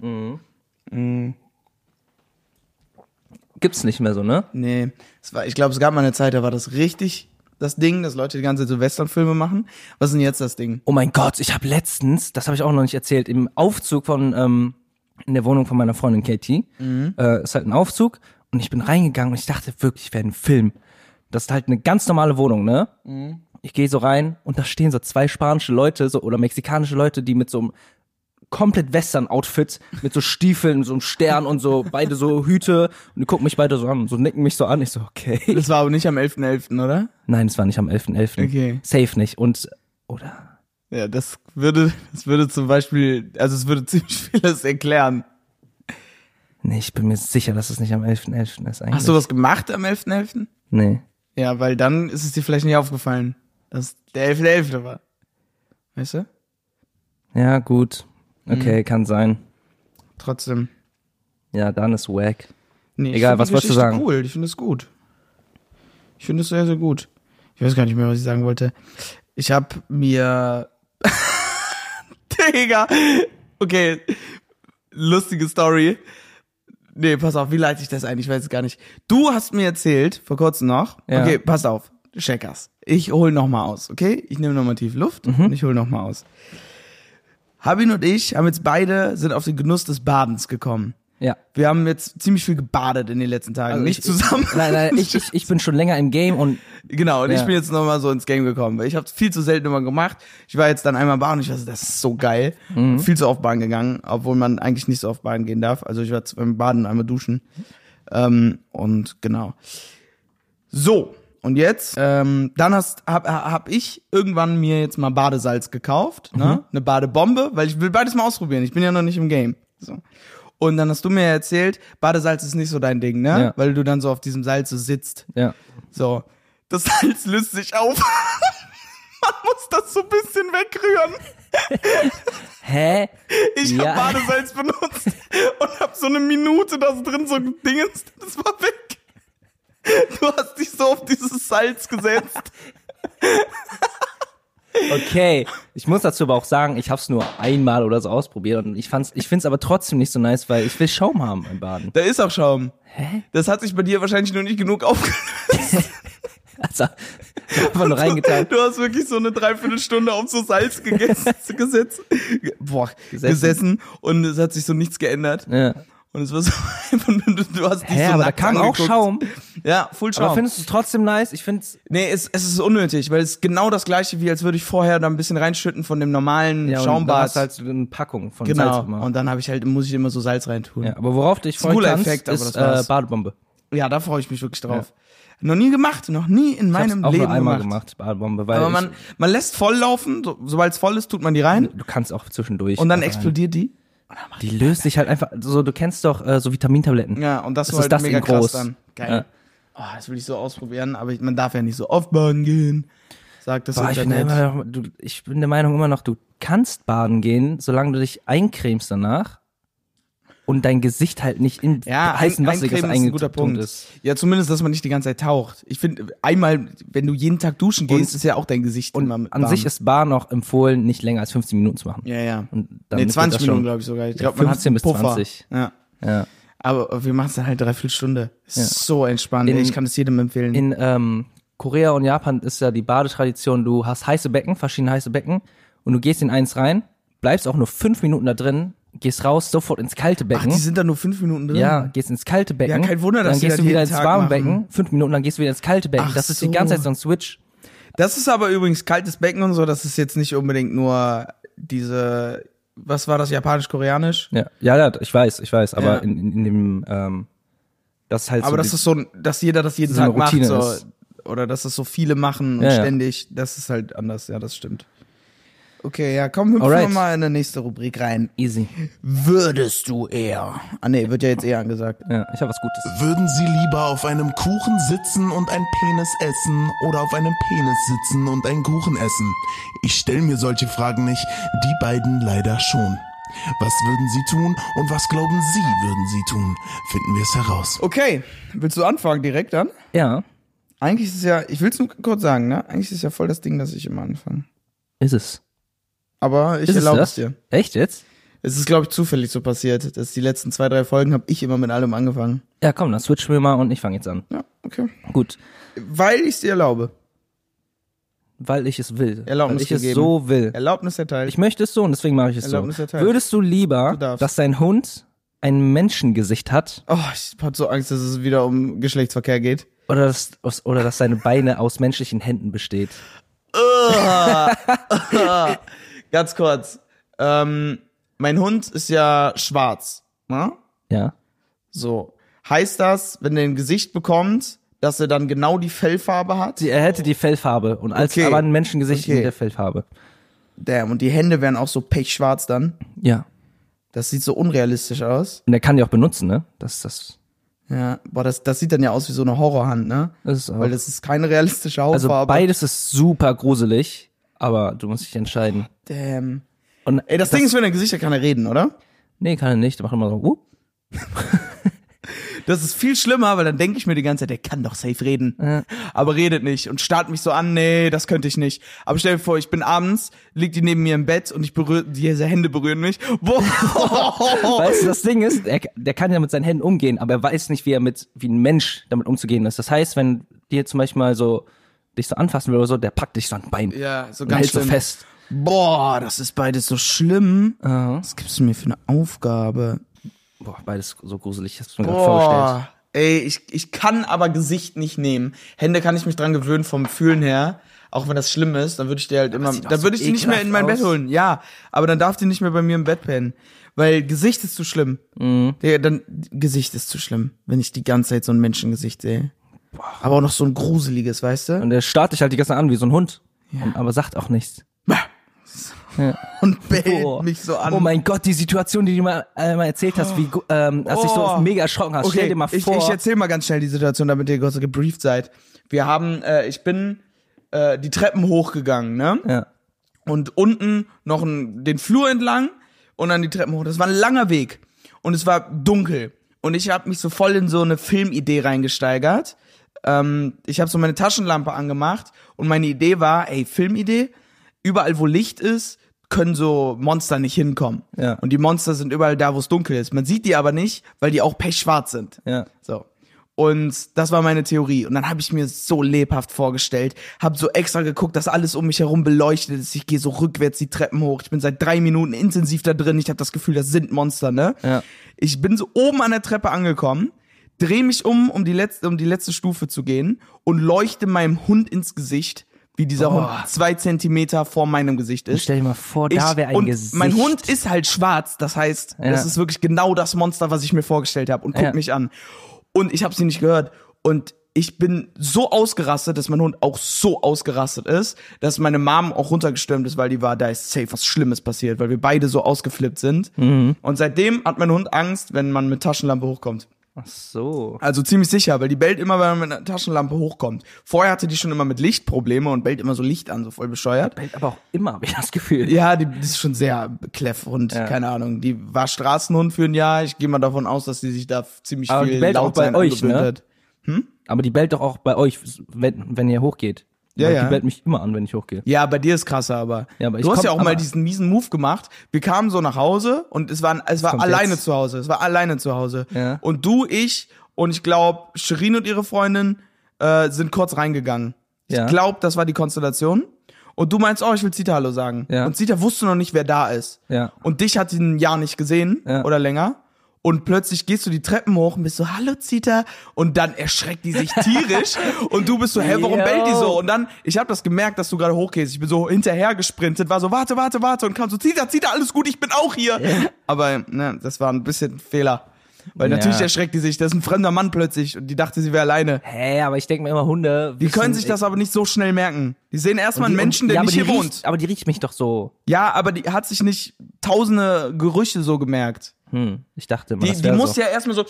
Gibt's nicht mehr so, ne? Nee, es war, ich glaube, es gab mal eine Zeit, da war das richtig das Ding, dass Leute die ganze so Westernfilme machen. Was ist denn jetzt das Ding? Oh mein Gott, ich habe letztens, das habe ich auch noch nicht erzählt, im Aufzug von ähm, in der Wohnung von meiner Freundin Katie, äh, ist halt ein Aufzug und ich bin reingegangen und ich dachte wirklich, wäre ein Film. Das ist halt eine ganz normale Wohnung, ne? Ich gehe so rein und da stehen so zwei spanische Leute so oder mexikanische Leute, die mit so einem komplett Western-Outfit mit so Stiefeln, so einem Stern und so, beide so Hüte und die gucken mich beide so an, so nicken mich so an. Ich so, okay. Das war aber nicht am 11.11., oder? Nein, es war nicht am 11.11. Okay. Safe nicht. Und, oder? Ja, das würde, das würde zum Beispiel, also es würde ziemlich vieles erklären. Nee, ich bin mir sicher, dass es nicht am 11.11. ist eigentlich. Hast du was gemacht am 11.11.? Nee. Ja, weil dann ist es dir vielleicht nicht aufgefallen, dass der 11.11. war. Weißt du? Ja, gut. Okay, Mhm. kann sein. Trotzdem. Ja, dann ist wack. Nee, Egal, was wolltest du sagen? cool, ich finde es gut. Ich finde es sehr, sehr gut. Ich weiß gar nicht mehr, was ich sagen wollte. Ich habe mir. Digga! Okay, lustige Story. Nee, pass auf, wie leite ich das ein? Ich weiß es gar nicht. Du hast mir erzählt, vor kurzem noch. Ja. Okay, pass auf, Checkers. Ich hol noch mal aus, okay? Ich nehme noch mal tief Luft Mhm. und ich hol noch mal aus. Habin und ich haben jetzt beide sind auf den Genuss des Badens gekommen. Ja. Wir haben jetzt ziemlich viel gebadet in den letzten Tagen. Also nicht ich- zusammen. Nein, nein, ich, ich, ich bin schon länger im Game und Genau, und ich Ja. bin jetzt nochmal so ins Game gekommen, weil ich habe viel zu selten immer gemacht. Ich war jetzt dann einmal baden und ich so, das ist so geil. Mhm. Viel zu oft baden gegangen, obwohl man eigentlich nicht so oft baden gehen darf. Also ich war beim Baden einmal duschen. Ähm, und genau. So, und jetzt, ähm, dann hast, hab, hab ich irgendwann mir jetzt mal Badesalz gekauft, Mhm. ne? Eine Badebombe, weil ich will beides mal ausprobieren. Ich bin ja noch nicht im Game. So. Und dann hast du mir erzählt, Badesalz ist nicht so dein Ding, ne? Ja. Weil du dann so auf diesem Salz so sitzt. ja. So, das Salz löst sich auf. Man muss das so ein bisschen wegrühren. Hä? Ich Ja. hab Badesalz benutzt und hab so eine Minute da drin so gedingens, das war weg. Du hast dich so auf dieses Salz gesetzt. Okay, ich muss dazu aber auch sagen, ich habe es nur einmal oder so ausprobiert und ich fand's, ich find's aber trotzdem nicht so nice, weil ich will Schaum haben im Baden. Da ist auch Schaum. Hä? Das hat sich bei dir wahrscheinlich noch nicht genug aufgelöst. Also, einfach nur reingetan. Du hast wirklich so eine Dreiviertelstunde auf so Salz gegessen, gesetzt, ge- boah, Gesessen. gesessen. und es hat sich so nichts geändert. Ja. Und es war so einfach nur, du, hast dich Hä, so aber da kam auch angeguckt. Schaum. Ja, full Schaum. Aber findest du es trotzdem nice? Ich find's, nee, es, es ist unnötig, weil es ist genau das gleiche, wie als würde ich vorher da ein bisschen reinschütten von dem normalen ja, Schaumbad. hast du halt so eine Packung von genau. Salz immer. Und dann habe ich halt, muss ich immer so Salz reintun. ja, aber worauf dich Ist aber ist das war's. äh, Badebombe. Ja, da freue ich mich wirklich drauf. Noch nie gemacht, noch nie in Ich meinem auch Leben nur einmal gemacht. gemacht, Badebombe, weil Aber man, man lässt voll laufen, so, sobald es voll ist, tut man die rein du kannst auch zwischendurch. und dann explodiert die. Die löst sich halt einfach, so, du kennst doch äh, so Vitamintabletten. Ja, und das, Das war ist halt das mega in krass groß. dann. Geil. Ja. Oh, das will ich so ausprobieren, aber ich, man darf ja nicht so oft baden gehen. Sagt das Boah, ich, bin noch- du, ich bin der Meinung immer noch, du kannst baden gehen, solange du dich eincremst danach und dein Gesicht halt nicht in ja, heißen ein, Wasser eincremen ist ein guter Punkt. ist. Ja, zumindest, dass man nicht die ganze Zeit taucht. Ich finde, einmal, wenn du jeden Tag duschen gehst, Und- ist ja auch dein Gesicht Und immer mit an warm. sich ist Baden auch empfohlen, nicht länger als 15 Minuten zu machen. Ja, ja. Und Nee, damit wird 20 das Minuten, glaube ich sogar. Ich Ja, glaube, man hat 15 bis Puffer. 20. Ja. Ja. Aber wir machen es dann halt dreiviertel Stunde. Ist Ja. so entspannt. In- ich kann es jedem empfehlen. In ähm, Korea und Japan ist ja die Badetradition, du hast heiße Becken, verschiedene heiße Becken und du gehst in eins rein, bleibst auch nur fünf Minuten da drin, gehst raus, sofort ins kalte Ach, Becken. die sind da nur fünf Minuten drin? ja, gehst ins kalte Becken. Ja, kein Wunder, dass Dann gehst du wieder ins Tag warme machen. Becken, fünf Minuten, dann gehst du wieder ins kalte Becken. Ach das ist so. die ganze Zeit so ein Switch. Das ist aber übrigens kaltes Becken und so, das ist jetzt nicht unbedingt nur diese, was war das, japanisch-koreanisch? Ja, ja, ja, ich weiß, ich weiß, aber Ja. in, in, in dem, ähm, das ist halt Aber so das die- ist so, dass jeder das jeden so Tag macht, so. ist. Oder dass das so viele machen und ja. ständig, das ist halt anders, ja, das stimmt. Okay, ja, komm, hüpfen Alright. wir mal in die nächste Rubrik rein. easy. Würdest du eher? Ah nee, wird ja jetzt eher angesagt. Ja, ich habe was Gutes. Würden Sie lieber auf einem Kuchen sitzen und ein Penis essen oder auf einem Penis sitzen und einen Kuchen essen? Ich stelle mir solche Fragen nicht, die beiden leider schon. Was würden Sie tun und was glauben Sie würden Sie tun? Finden wir es heraus. Okay, willst du anfangen direkt dann? Ja, Eigentlich ist es ja, ich will es nur kurz sagen, ne? Eigentlich ist es ja voll das Ding, dass ich immer anfange. ist es. Aber ich es erlaube es dir. Echt jetzt? Es ist, glaube ich, zufällig so passiert, dass die letzten zwei, drei Folgen habe ich immer mit allem angefangen. Ja, komm, dann switchen wir mal und ich fange jetzt an. Ja, okay. Gut, Weil ich es dir erlaube. weil ich es will. Erlaubnis weil ich es gegeben. so will. Erlaubnis erteilt. Ich möchte es so und deswegen mache ich es so. Erlaubnis erteilt. Würdest du lieber, Du dass dein Hund ein Menschengesicht hat oh, ich hab so Angst, dass es wieder um Geschlechtsverkehr geht. oder dass, oder dass seine Beine aus menschlichen Händen besteht? Ganz kurz. Ähm, mein Hund ist ja schwarz. Ne? Ja. So. Heißt das, wenn er ein Gesicht bekommt, dass er dann genau die Fellfarbe hat? Sie, er hätte die Fellfarbe und als Okay. aber ein Menschengesicht Okay. mit der Fellfarbe. Damn, und die Hände wären auch so pechschwarz dann. Ja. Das sieht so unrealistisch aus. Und er kann die auch benutzen, ne? Das ist das. Ja, boah, das, das sieht dann ja aus wie so eine Horrorhand, ne? Das ist auch, Weil das ist keine realistische also Hautfarbe. beides ist super gruselig, aber du musst dich entscheiden. Damn. Und Ey, das, Ding ist, wenn er Gesichter kann er reden, oder? nee, kann er nicht. Der macht immer so, uh. Das ist viel schlimmer, weil dann denke ich mir die ganze Zeit, der kann doch safe reden. Ja. Aber redet nicht und starrt mich so an, nee, das könnte ich nicht. Aber stell dir vor, ich bin abends, liegt die neben mir im Bett und ich berühre, diese Hände berühren mich. Weißt du, das Ding ist, er, der kann ja mit seinen Händen umgehen, aber er weiß nicht, wie er mit, wie ein Mensch damit umzugehen ist. Das heißt, wenn dir zum Beispiel mal so dich so anfassen will oder so, der packt dich so an Bein. Ja, so und ganz hält so fest. Boah, das ist beides so schlimm. Aha. Was gibst du mir für eine Aufgabe? Boah, beides so gruselig, hast du mir gerade vorgestellt. Ey, ich, ich kann aber Gesicht nicht nehmen. Hände kann ich mich dran gewöhnen vom Fühlen her. Auch wenn das schlimm ist, dann würde ich dir halt immer, dann würde ich die nicht mehr in mein ekelhaft Bett aus. holen. Ja, aber dann darf die nicht mehr bei mir im Bett pennen. Weil Gesicht ist zu schlimm. Mhm. Digga, dann, Gesicht ist zu schlimm, wenn ich die ganze Zeit so ein Menschengesicht sehe. Aber auch noch so ein gruseliges, weißt du? Und der starrt dich halt die ganze Zeit an wie so ein Hund. Und, aber sagt auch nichts. Und bellt Boah. mich so an. Oh mein Gott, die Situation, die du mal, äh, mal erzählt hast, wie, gu- ähm, als dich so Oh. mega erschrocken hast. Stell dir mal ich, vor. ich erzähl mal ganz schnell die Situation, damit ihr kurz gebrieft seid. Wir haben, äh, ich bin äh, die Treppen hochgegangen, ne? ja. und unten noch ein, den Flur entlang und dann die Treppen hoch. Das war ein langer Weg und es war dunkel und ich habe mich so voll in so eine Filmidee reingesteigert. Ähm, ich habe so meine Taschenlampe angemacht und meine Idee war, ey, Filmidee, überall wo Licht ist, können so Monster nicht hinkommen. Ja. Und die Monster sind überall da, wo es dunkel ist. Man sieht die aber nicht, weil die auch pechschwarz sind. Ja. So. Und das war meine Theorie. Und dann habe ich mir so lebhaft vorgestellt, habe so extra geguckt, dass alles um mich herum beleuchtet ist. Ich gehe so rückwärts die Treppen hoch. Ich bin seit drei Minuten intensiv da drin. Ich habe das Gefühl, das sind Monster, ne? Ja. Ich bin so oben an der Treppe angekommen, drehe mich um, um die letzte, um die letzte Stufe zu gehen und leuchte meinem Hund ins Gesicht, wie dieser Hund zwei Zentimeter vor meinem Gesicht ist. Stell dir mal vor, da Ich- wäre ein und Gesicht. Mein Hund ist halt schwarz, das heißt, Ja. das ist wirklich genau das Monster, was ich mir vorgestellt habe und guckt Ja. mich an. Und ich habe sie nicht gehört und ich bin so ausgerastet, dass mein Hund auch so ausgerastet ist, dass meine Mom auch runtergestürmt ist, weil die war, da ist safe was Schlimmes passiert, weil wir beide so ausgeflippt sind. Mhm. Und seitdem hat mein Hund Angst, wenn man mit Taschenlampe hochkommt. Ach so. Also ziemlich sicher, weil die bellt immer, wenn man mit einer Taschenlampe hochkommt. Vorher hatte die schon immer mit Lichtprobleme und bellt immer so Licht an, so voll bescheuert. Bellt aber auch immer, habe ich das Gefühl. Ja, die, die ist schon sehr kleff und Ja. keine Ahnung. Die war Straßenhund für ein Jahr. Ich gehe mal davon aus, dass die sich da ziemlich Aber die viel auch laut bei sein euch, angewöhnt ne? hat. Aber die bellt doch auch bei euch, wenn, wenn ihr hochgeht. Ja, ja. Die bellt mich immer an, wenn ich hochgehe. Ja, bei dir ist krasser, aber, Ja, aber ich du hast komm- ja auch mal diesen miesen Move gemacht. Wir kamen so nach Hause und es war, es war alleine jetzt. zu Hause. Es war alleine zu Hause. Ja. Und du, ich und ich glaube, Shirin und ihre Freundin äh, sind kurz reingegangen. Ja. Ich glaube, das war die Konstellation. Und du meinst, oh, ich will Zita Hallo sagen. Ja. Und Zita wusste noch nicht, wer da ist. Ja. Und dich hat sie ein Jahr nicht gesehen Ja. oder länger. Und plötzlich gehst du die Treppen hoch und bist so, hallo Zita. Und dann erschreckt die sich tierisch. und du bist so, hä, warum Yo. bellt die so? Und dann, ich habe das gemerkt, dass du gerade hochgehst. Ich bin so hinterher gesprintet, war so, warte, warte, warte. Und kam so, Zita, Zita, alles gut, ich bin auch hier. Aber ne, das war ein bisschen ein Fehler. Weil Ja. natürlich erschreckt die sich. Das ist ein fremder Mann plötzlich. Und die dachte, sie wäre alleine. Hä, aber ich denke mir immer, Hunde. Die können sich das aber nicht so schnell merken. Die sehen erstmal einen Menschen, der ja, nicht hier die wohnt. riecht, Aber die riecht mich doch so. Ja, aber die hat sich nicht tausende Gerüche so gemerkt. Hm, ich dachte immer, Die, das die muss so. ja erstmal so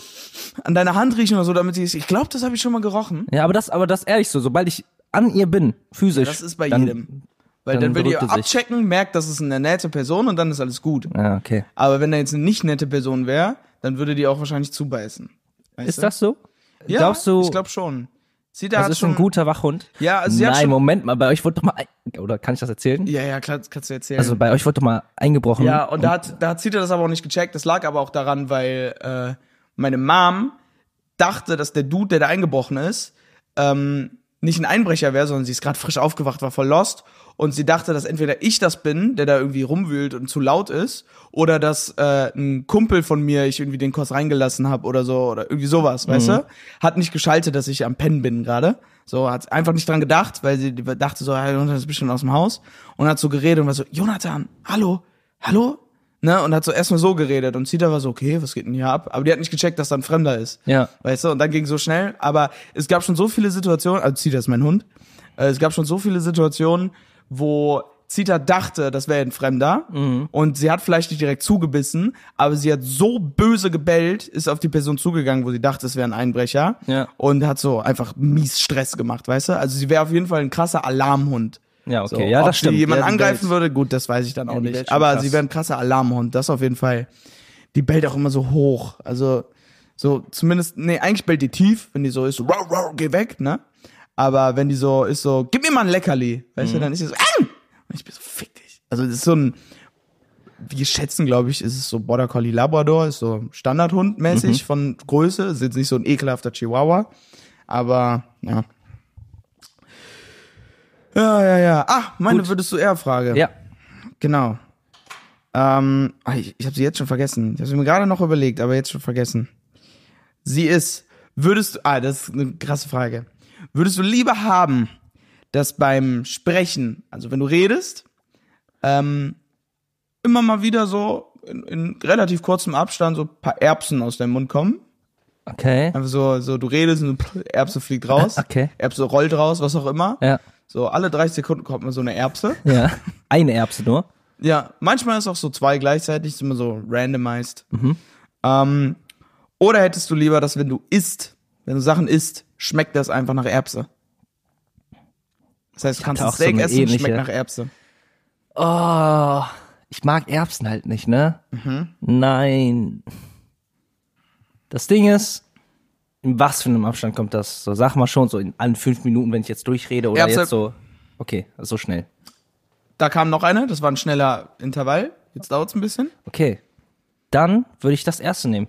an deiner Hand riechen oder so, damit sie ist. Ich glaube, das habe ich schon mal gerochen. Ja, aber das, aber das ehrlich so. Sobald ich an ihr bin, physisch. Das ist bei dann, jedem. Weil dann dann, will die er sich. abchecken, merkt, das ist eine nette Person und dann ist alles gut. Ja, okay. Aber wenn da jetzt eine nicht nette Person wäre, dann würde die auch wahrscheinlich zubeißen. Weißt Ist du? das so? Ja, Glaubst du, Ich glaube schon. Sie da das hat ist schon ein guter Wachhund? Ja, also sie hat Nein, schon. Moment mal, bei euch wurde doch mal, ein- oder kann ich das erzählen? Ja, ja, klar, kannst du erzählen. Also bei euch wurde doch mal eingebrochen. Ja, und da hat, da hat Zita das aber auch nicht gecheckt. Das lag aber auch daran, weil äh, meine Mom dachte, dass der Dude, der da eingebrochen ist, ähm, nicht ein Einbrecher wäre, sondern sie ist gerade frisch aufgewacht, war voll lost. Und sie dachte, dass entweder ich das bin, der da irgendwie rumwühlt und zu laut ist, oder dass äh, ein Kumpel von mir ich irgendwie den Kurs reingelassen habe oder so, oder irgendwie sowas, weißt du? Hat nicht geschaltet, dass ich am Pennen bin gerade. So, hat einfach nicht dran gedacht, weil sie dachte so, hey, Jonathan ist bestimmt aus dem Haus. Und hat so geredet und war so, Jonathan, hallo, hallo? Ne? Und hat so erstmal so geredet. Und Zita war so, okay, was geht denn hier ab? Aber die hat nicht gecheckt, dass da ein Fremder ist. Ja. Weißt du? Und dann ging so schnell. Aber es gab schon so viele Situationen, also Zita ist mein Hund. Äh, Es gab schon so viele Situationen, wo Zita dachte, das wäre ein Fremder. Mhm. Und sie hat vielleicht nicht direkt zugebissen, aber sie hat so böse gebellt, ist auf die Person zugegangen, wo sie dachte, es wäre ein Einbrecher. Ja. Und hat so einfach mies Stress gemacht, weißt du? Also sie wäre auf jeden Fall ein krasser Alarmhund. Ja, okay, So, ja, das stimmt. sie jemand ja, angreifen bellt. würde, gut, das weiß ich dann auch die nicht. Aber krass. sie wäre ein krasser Alarmhund, das auf jeden Fall. Die bellt auch immer so hoch. Also, so zumindest, nee, eigentlich bellt die tief, wenn die so ist, so, rau, rau, geh weg, ne? Aber wenn die so ist, so, gib mir mal ein Leckerli, weißt Mhm. du, dann ist sie so, ähm! Und ich bin so, fick dich. Also, das ist so ein, wir schätzen, glaube ich, ist es so Border Collie Labrador, ist so Standardhund mäßig Mhm. von Größe, ist jetzt nicht so ein ekelhafter Chihuahua, aber, ja. Ja, ja, ja. Ah, meine Gut. würdest du eher Frage. Ja. Genau. Ähm, ah, ich, ich habe sie jetzt schon vergessen. Ich habe sie mir gerade noch überlegt, aber jetzt schon vergessen. Sie ist, würdest du, ah, das ist eine krasse Frage. Würdest du lieber haben, dass beim Sprechen, also wenn du redest, ähm, immer mal wieder so in, in relativ kurzem Abstand so ein paar Erbsen aus deinem Mund kommen? Okay. Einfach so, so du redest und Erbse fliegt raus. Okay. Erbse rollt raus, was auch immer. Ja. So alle 30 Sekunden kommt mal so eine Erbse. Ja. Eine Erbse nur. Ja, manchmal ist auch so zwei gleichzeitig, ist immer so randomized. Ähm, oder hättest du lieber, dass wenn du isst, wenn du Sachen isst, schmeckt das einfach nach Erbse? Das heißt, du kannst ein auch so Steak eine essen, ähnliche- schmeckt nach Erbse. Oh, ich mag Erbsen halt nicht, ne? Mhm. Nein. Das Ding ist, in was für einem Abstand kommt das? So, sag mal schon, so in allen fünf Minuten, wenn ich jetzt durchrede oder Erbse- jetzt so. Okay, so schnell. Da kam noch eine, das war ein schneller Intervall. Jetzt dauert's ein bisschen. Okay. Dann würde ich das erste nehmen.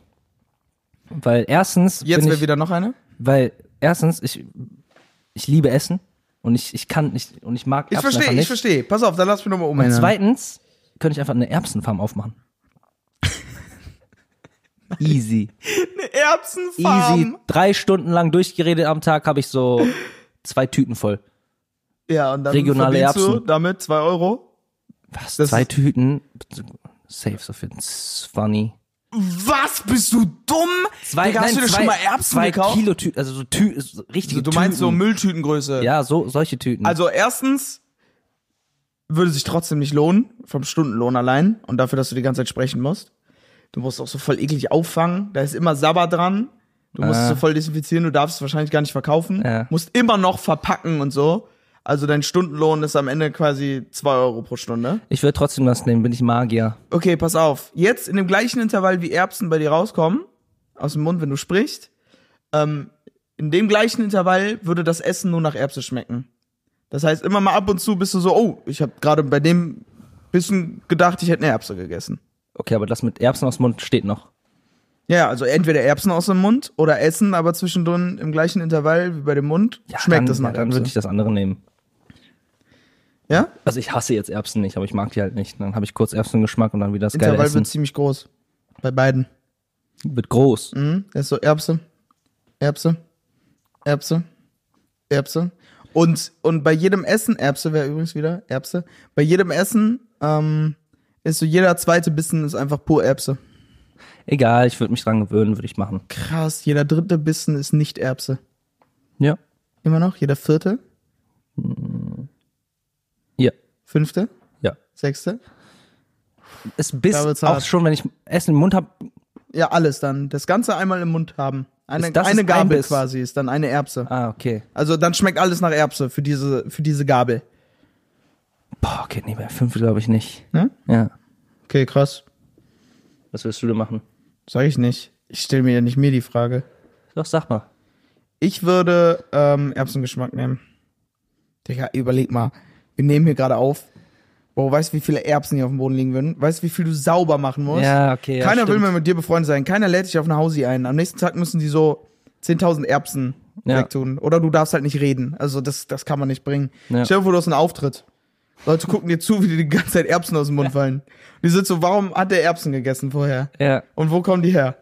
Weil erstens Jetzt wäre wieder noch eine. weil erstens ich ich liebe Essen und ich ich kann nicht und ich mag Ich Erbsen verstehe, einfach ich verstehe. Pass auf, dann lass mich nochmal Und umhängen. zweitens könnte ich einfach eine Erbsenfarm aufmachen. Easy. Eine Erbsenfarm. Easy. Drei Stunden lang durchgeredet am Tag habe ich so zwei Tüten voll. Ja, und dann Regionale verdienst du Erbsen. damit zwei Euro. Was? Das zwei Tüten? Safe so für 20. Was? Bist du dumm? Zwei, Digga, hast du dir zwei, schon mal Erbsen zwei gekauft? Kilo Tüten, also so Tü so richtige du meinst so Tüten. Mülltütengröße. Ja, so solche Tüten. Also erstens würde sich trotzdem nicht lohnen, vom Stundenlohn allein und dafür, dass du die ganze Zeit sprechen musst. Du musst auch so voll eklig auffangen, da ist immer Sabber dran. Du musst es so voll desinfizieren, du darfst es wahrscheinlich gar nicht verkaufen. Ja. Musst immer noch verpacken und so. Also dein Stundenlohn ist am Ende quasi zwei Euro pro Stunde. ich würde trotzdem das nehmen, bin ich Magier. Okay, pass auf. Jetzt in dem gleichen Intervall, wie Erbsen bei dir rauskommen, aus dem Mund, wenn du sprichst, ähm, in dem gleichen Intervall würde das Essen nur nach Erbse schmecken. Das heißt, immer mal ab und zu bist du so, oh, ich habe gerade bei dem Bissen gedacht, ich hätte eine Erbse gegessen. Okay, aber das mit Erbsen aus dem Mund steht noch. Ja, also entweder Erbsen aus dem Mund oder Essen, aber zwischendrin im gleichen Intervall wie bei dem Mund schmeckt dann, es nach ja, Dann würde ich das andere nehmen. Ja? Also ich hasse jetzt Erbsen nicht, aber ich mag die halt nicht. Dann habe ich kurz Erbsengeschmack und dann wieder das geile Intervall Essen. wird ziemlich groß. Bei beiden. Wird groß. Mhm. Das ist so Erbse, Erbse, Erbse, Erbse. Und, und bei jedem Essen, Erbse wäre übrigens wieder, Erbse, bei jedem Essen ähm, ist so jeder zweite Bissen ist einfach pur Erbse. Egal, ich würde mich dran gewöhnen, würde ich machen. Krass, jeder dritte Bissen ist nicht Erbse. Ja. Immer noch? Jeder vierte? Fünfte? Ja. Sechste? Es bis auch hart. schon, wenn ich Essen im Mund habe, Ja, alles dann. Das Ganze einmal im Mund haben. Eine, Ist- das eine ist ein Gabel Biss. quasi ist dann eine Erbse. ah, okay. Also dann schmeckt alles nach Erbse für diese, für diese Gabel. Boah, okay, nee, bei fünf glaube ich nicht. Ne? Ja. Okay, krass. Was willst du denn machen? Sag ich nicht. Ich stelle mir ja nicht mir die Frage. Doch, sag mal. Ich würde ähm, Erbsengeschmack nehmen. Digga, überleg mal. Wir nehmen hier gerade auf. Boah, weißt du, wie viele Erbsen hier auf dem Boden liegen würden? Weißt du, wie viel du sauber machen musst? Ja, okay. Ja, Keiner will stimmt. mehr mit dir befreundet sein. Keiner lädt dich auf eine Hausi ein. Am nächsten Tag müssen die so 10.000 Erbsen Ja. wegtun. Oder du darfst halt nicht reden. Also das, das kann man nicht bringen. Ja. Stell dir vor, du hast einen Auftritt. Leute gucken dir zu, wie dir die ganze Zeit Erbsen aus dem Mund fallen. Die sind so, warum hat der Erbsen gegessen vorher? Ja. Und wo kommen die her?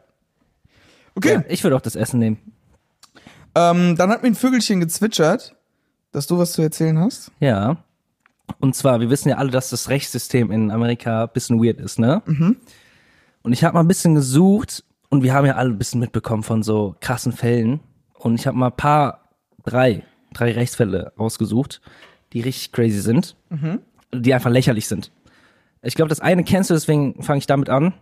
Okay. ja. Ich würde auch das Essen nehmen. Ähm, dann hat mir ein Vögelchen gezwitschert, dass du was zu erzählen hast. Ja. Und zwar, wir wissen ja alle, dass das Rechtssystem in Amerika ein bisschen weird ist, ne? Und ich habe mal ein bisschen gesucht und wir haben ja alle ein bisschen mitbekommen von so krassen Fällen. Und ich habe mal ein paar, drei, drei Rechtsfälle rausgesucht, die richtig crazy sind, die einfach lächerlich sind. Ich glaube, das eine kennst du, deswegen fange ich damit an.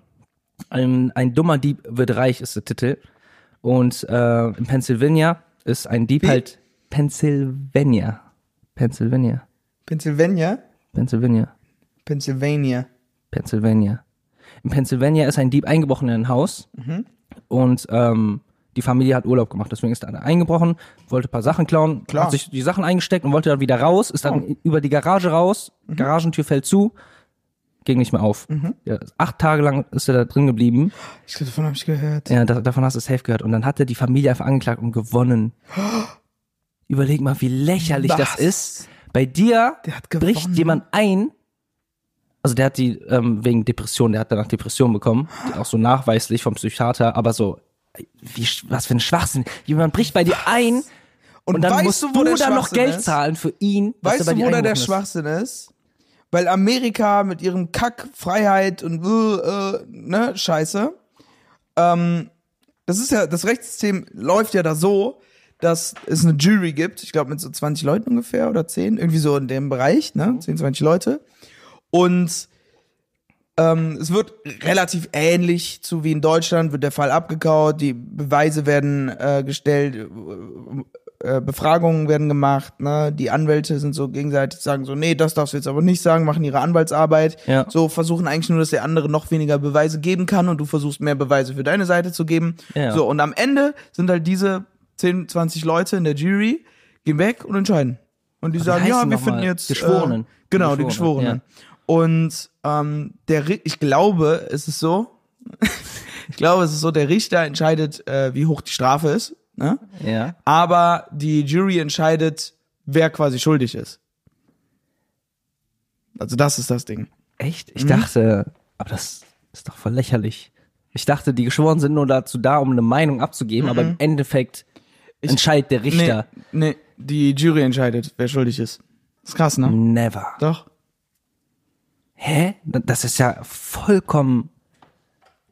Ein, ein dummer Dieb wird reich ist der Titel. Und äh, in Pennsylvania ist ein Dieb Wie? halt Pennsylvania. Pennsylvania. Pennsylvania? Pennsylvania. Pennsylvania. Pennsylvania. In Pennsylvania ist ein Dieb eingebrochen in ein Haus und ähm, die Familie hat Urlaub gemacht. Deswegen ist er eingebrochen, wollte ein paar Sachen klauen, Klar. hat sich die Sachen eingesteckt und wollte dann wieder raus, ist dann über die Garage raus, Garagentür fällt zu, ging nicht mehr auf. Ja, acht Tage lang ist er da drin geblieben. Ich glaube, davon habe ich gehört. Ja, da, davon hast du safe gehört. Und dann hat er die Familie einfach angeklagt und gewonnen. Überleg mal, wie lächerlich das Was? ist. Bei dir bricht jemand ein. Also der hat die ähm, wegen Depression, der hat danach Depression bekommen, auch so nachweislich vom Psychiater, aber so wie was für ein Schwachsinn. Jemand bricht bei dir ein und, dann weißt musst du, du, dann noch Geld ist? zahlen für ihn. Weißt du, wo da der ist. Schwachsinn ist? Weil Amerika mit ihrem Kack, Freiheit und äh, äh, ne, Scheiße, ähm, das ist ja, das Rechtssystem läuft ja da so, dass es eine Jury gibt, ich glaube mit so 20 Leuten ungefähr oder 10, irgendwie so in dem Bereich, ne, 10, 20 Leute. Und ähm, es wird relativ ähnlich zu wie in Deutschland, wird der Fall abgekaut, die Beweise werden äh, gestellt, äh, Befragungen werden gemacht, ne? Die Anwälte sind so gegenseitig sagen so, nee, das darfst du jetzt aber nicht sagen, machen ihre Anwaltsarbeit. Ja. So versuchen eigentlich nur, dass der andere noch weniger Beweise geben kann und du versuchst mehr Beweise für deine Seite zu geben. Ja. So, und am Ende sind halt diese 10, 20 Leute in der Jury, gehen weg und entscheiden. Und die Wie sagen, ja, wir finden jetzt. Geschworenen. Äh, genau, die Geschworenen, Geschworenen. Und ähm, der, ich glaube, es ist so, ich glaube, es ist so, der Richter entscheidet, äh, wie hoch die Strafe ist, ne? Ja. aber die Jury entscheidet, wer quasi schuldig ist. Also das ist das Ding. Echt? Mhm. Ich dachte, aber das ist doch voll lächerlich. Ich dachte, die Geschworenen sind nur dazu da, um eine Meinung abzugeben, aber im Endeffekt entscheidet der Richter. Nee, nee, die Jury entscheidet, wer schuldig ist. ist krass, ne? Never. Doch. Hä? Das ist ja vollkommen.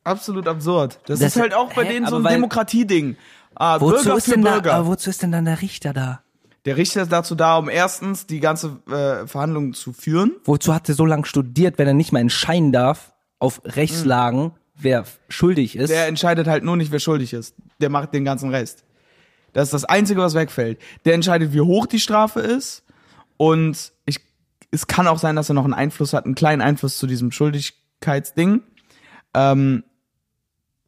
Absolut absurd. Das, Das- ist halt auch bei hä, denen so ein Demokratieding. Ah, Wozu Bürger ist für denn da, Bürger. aber wozu ist denn dann der Richter da? Der Richter ist dazu da, um erstens die ganze äh, Verhandlung zu führen. Wozu hat er so lange studiert, wenn er nicht mal entscheiden darf auf Rechtslagen, wer f- schuldig ist? Der entscheidet halt nur nicht, wer schuldig ist. Der macht den ganzen Rest. Das ist das Einzige, was wegfällt. Der entscheidet, wie hoch die Strafe ist. Und ich, es kann auch sein, dass er noch einen Einfluss hat, einen kleinen Einfluss zu diesem Schuldigkeitsding. Ähm,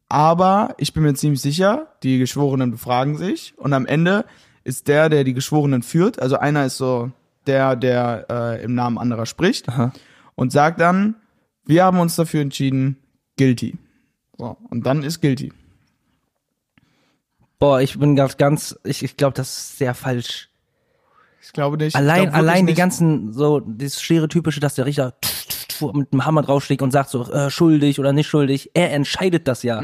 aber ich bin mir ziemlich sicher, die Geschworenen befragen sich. Und am Ende ist der, der die Geschworenen führt, also einer ist so der, der äh, im Namen anderer spricht und sagt dann, wir haben uns dafür entschieden, guilty. So, und dann ist guilty. Boah, ich bin ganz, ganz, ich, ich glaube, das ist sehr falsch. Ich glaube nicht. ich Allein, glaub allein die nicht. ganzen, so, das Stereotypische, dass der Richter mit dem Hammer draufschlägt und sagt so, äh, schuldig oder nicht schuldig. Er entscheidet das ja.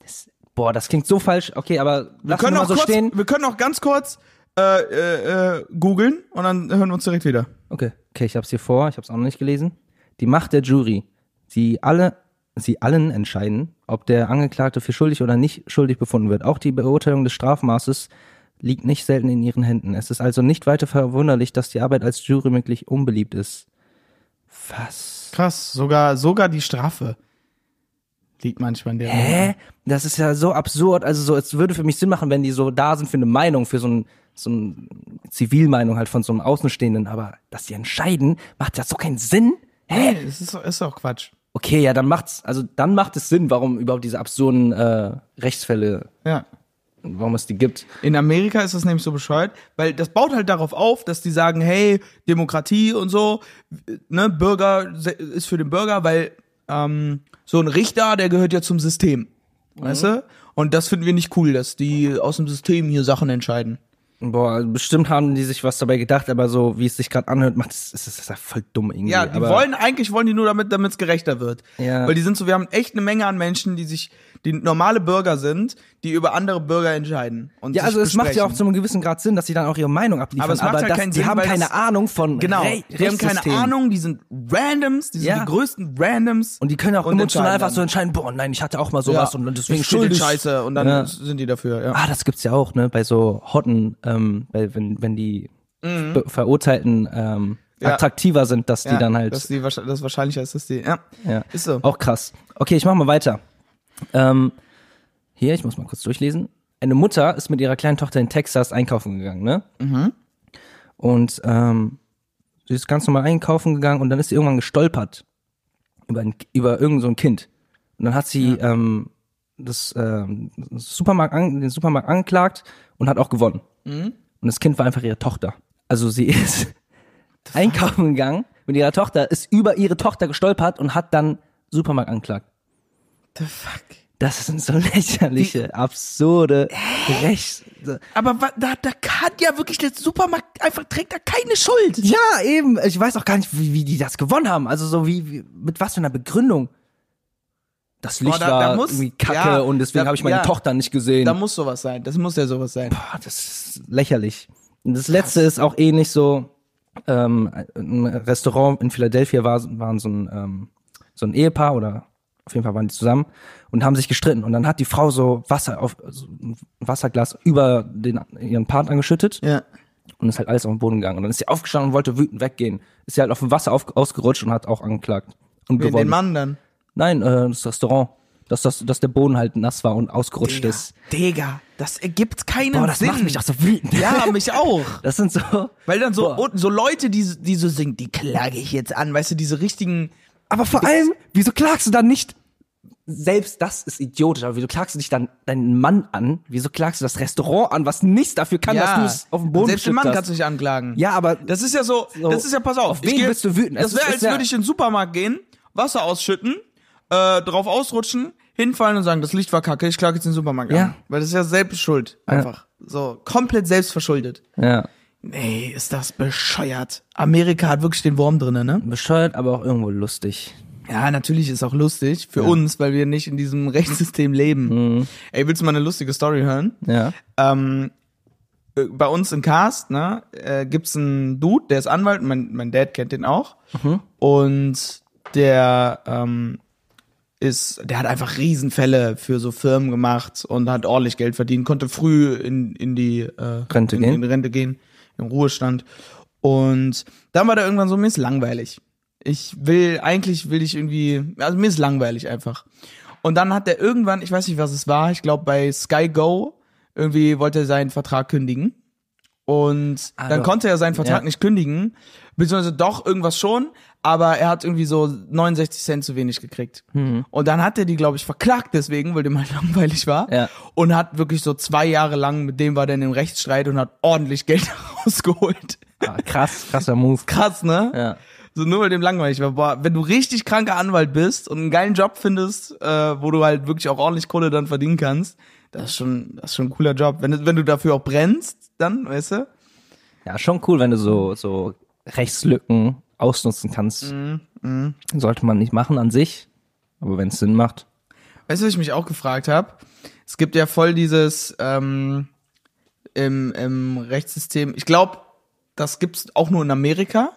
Das, boah, das klingt so falsch. Okay, aber Wir können, auch so kurz, stehen. wir können auch ganz kurz äh, äh, äh, googeln und dann hören wir uns direkt wieder. Okay, okay, ich hab's hier vor, ich hab's auch noch nicht gelesen. Die Macht der Jury. Sie alle, sie allen entscheiden, ob der Angeklagte für schuldig oder nicht schuldig befunden wird. Auch die Beurteilung des Strafmaßes liegt nicht selten in ihren Händen. Es ist also nicht weiter verwunderlich, dass die Arbeit als Jurymitglied unbeliebt ist. Was? Krass, sogar, sogar die Strafe liegt manchmal in der Hä? Das ist ja so absurd. Also so, es würde für mich Sinn machen, wenn die so da sind für eine Meinung, für so ein, so ein Zivilmeinung halt von so einem Außenstehenden. Aber dass sie entscheiden, macht ja so keinen Sinn. Hä? Nee, das ist, ist auch Quatsch. Okay, ja, dann macht's, also dann macht es Sinn, warum überhaupt diese absurden äh, Rechtsfälle, Ja. warum es die gibt. In Amerika ist das nämlich so bescheuert, weil das baut halt darauf auf, dass die sagen, hey, Demokratie und so, ne, Bürger ist für den Bürger, weil ähm, so ein Richter, der gehört ja zum System, weißt du? Und das finden wir nicht cool, dass die aus dem System hier Sachen entscheiden. Boah, bestimmt haben die sich was dabei gedacht, aber so wie es sich gerade anhört, macht es, ist es ja voll dumm irgendwie. Ja, die aber, wollen eigentlich wollen die nur damit, damit es gerechter wird. Ja. Weil die sind so, wir haben echt eine Menge an Menschen, die sich, die normale Bürger sind, die über andere Bürger entscheiden. Und Ja, also es macht ja auch zu einem gewissen Grad Sinn, dass sie dann auch ihre Meinung abliefern. Aber es macht halt das, keinen die Sinn, haben weil keine Ahnung von Genau, Re die haben keine. Ahnung, die sind Randoms, die sind Ja. die größten Randoms. Und die können auch emotional einfach so entscheiden, boah, nein, ich hatte auch mal sowas und deswegen ich schuldig. Scheiße und dann Ja. sind die dafür, ja. Ah, das gibt's ja auch, ne, bei so Hotten, ähm, weil wenn, wenn die Be Verurteilten ähm, Mhm. Ja. attraktiver sind, dass die ja, dann halt. dass die, das wahrscheinlicher ist, dass die, ja, ja. ist so. Auch krass. Okay, ich mach mal weiter. Ähm, hier, ich muss mal kurz durchlesen. Eine Mutter ist mit ihrer kleinen Tochter in Texas einkaufen gegangen, ne? Mhm. Und ähm, sie ist ganz normal einkaufen gegangen und dann ist sie irgendwann gestolpert über, ein, über irgend so ein Kind. Und dann hat sie ähm, das, ähm, das Supermarkt an, den Supermarkt angeklagt und hat auch gewonnen. Mhm. Und das Kind war einfach ihre Tochter. Also sie ist einkaufen gegangen mit ihrer Tochter, ist über ihre Tochter gestolpert und hat dann Supermarkt angeklagt. The fuck? Das sind so lächerliche, absurde Rechts. Aber da, da kann ja wirklich der Supermarkt einfach trägt da keine Schuld. Ja, eben. Ich weiß auch gar nicht, wie, wie die das gewonnen haben. Also so wie, wie mit was für einer Begründung. Das Licht Boah, da- da war muss- irgendwie kacke ja, und deswegen da- habe ich meine ja. Tochter nicht gesehen. Da muss sowas sein. Das muss ja sowas sein. Boah, das ist lächerlich. Und das letzte ist auch ähnlich so, ähm, ein Restaurant in Philadelphia war, waren so ein, ähm, so ein Ehepaar oder auf jeden Fall waren die zusammen und haben sich gestritten. Und dann hat die Frau so Wasser auf, so ein Wasserglas über den, ihren Partner geschüttet Ja. und ist halt alles auf den Boden gegangen. Und dann ist sie aufgestanden und wollte wütend weggehen. Ist sie halt auf dem Wasser auf, ausgerutscht und hat auch angeklagt. Und Wen, gewonnen. den Mann dann. Nein, äh, das Restaurant. Dass, das, dass der Boden halt nass war und ausgerutscht Digga, ist. Digga, das ergibt keinen Boah, das Sinn. macht mich auch so wütend. Ja, mich auch. Das sind so. Weil dann so, Boah. so Leute, die, die so singen, die klage ich jetzt an, weißt du, diese richtigen, Aber vor allem, wieso klagst du dann nicht selbst das ist idiotisch, aber wieso klagst du dich dann deinen Mann an? Wieso klagst du das Restaurant an, was nichts dafür kann, dass du es auf dem Boden Selbst den Mann geschüttet kannst du hast? nicht anklagen. Ja, aber Das ist ja so, das ist ja, pass auf. Auf wen ich geh- bist du wütend? Das wäre, als ja- würde ich in den Supermarkt gehen, Wasser ausschütten, äh, drauf ausrutschen, hinfallen und sagen, das Licht war kacke, ich klage jetzt den Supermarkt Ja. an. Weil das ist ja selbst schuld. Einfach. So, komplett selbstverschuldet. ja, Nee, ist das bescheuert. Amerika hat wirklich den Wurm drinne, ne? bescheuert, aber auch irgendwo lustig. Ja, natürlich ist auch lustig für uns, weil wir nicht in diesem Rechtssystem leben. Ey, willst du mal eine lustige Story hören? Ja. ähm, äh, bei uns in Cast, ne, äh, gibt's einen Dude, der ist Anwalt, mein, mein Dad kennt den auch. Und der ähm, ist, der hat einfach Riesenfälle für so Firmen gemacht und hat ordentlich Geld verdient, konnte früh in, in die äh, Rente in, gehen. in Rente gehen, im Ruhestand. Und dann war der irgendwann so, mir ist langweilig. Ich will, eigentlich will ich irgendwie, also mir ist langweilig einfach. Und dann hat der irgendwann, ich weiß nicht, was es war, ich glaube bei Sky Go, irgendwie wollte er seinen Vertrag kündigen. Und Ah, dann doch. konnte er seinen Vertrag Ja. nicht kündigen, beziehungsweise doch irgendwas schon, aber er hat irgendwie so 69 Cent zu wenig gekriegt. Mhm. Und dann hat er die, glaube ich, verklagt deswegen, weil dem halt langweilig war. Ja. Und hat wirklich so zwei Jahre lang, mit dem war der in einem Rechtsstreit und hat ordentlich Geld rausgeholt. Ah, krass, krasser Move. Krass, ne? Ja. So nur weil dem langweilig war. Boah, wenn du richtig kranker Anwalt bist und einen geilen Job findest, äh, wo du halt wirklich auch ordentlich Kohle dann verdienen kannst, das ist schon, das ist schon ein cooler Job. Wenn, du- wenn du dafür auch brennst, dann, weißt du? Ja, schon cool, wenn du so, so Rechtslücken ausnutzen kannst. Mhm, Sollte man nicht machen an sich, aber wenn es Sinn macht. Weißt du, was ich mich auch gefragt habe? Es gibt ja voll dieses ähm, im, im Rechtssystem. Ich glaube, das gibt's auch nur in Amerika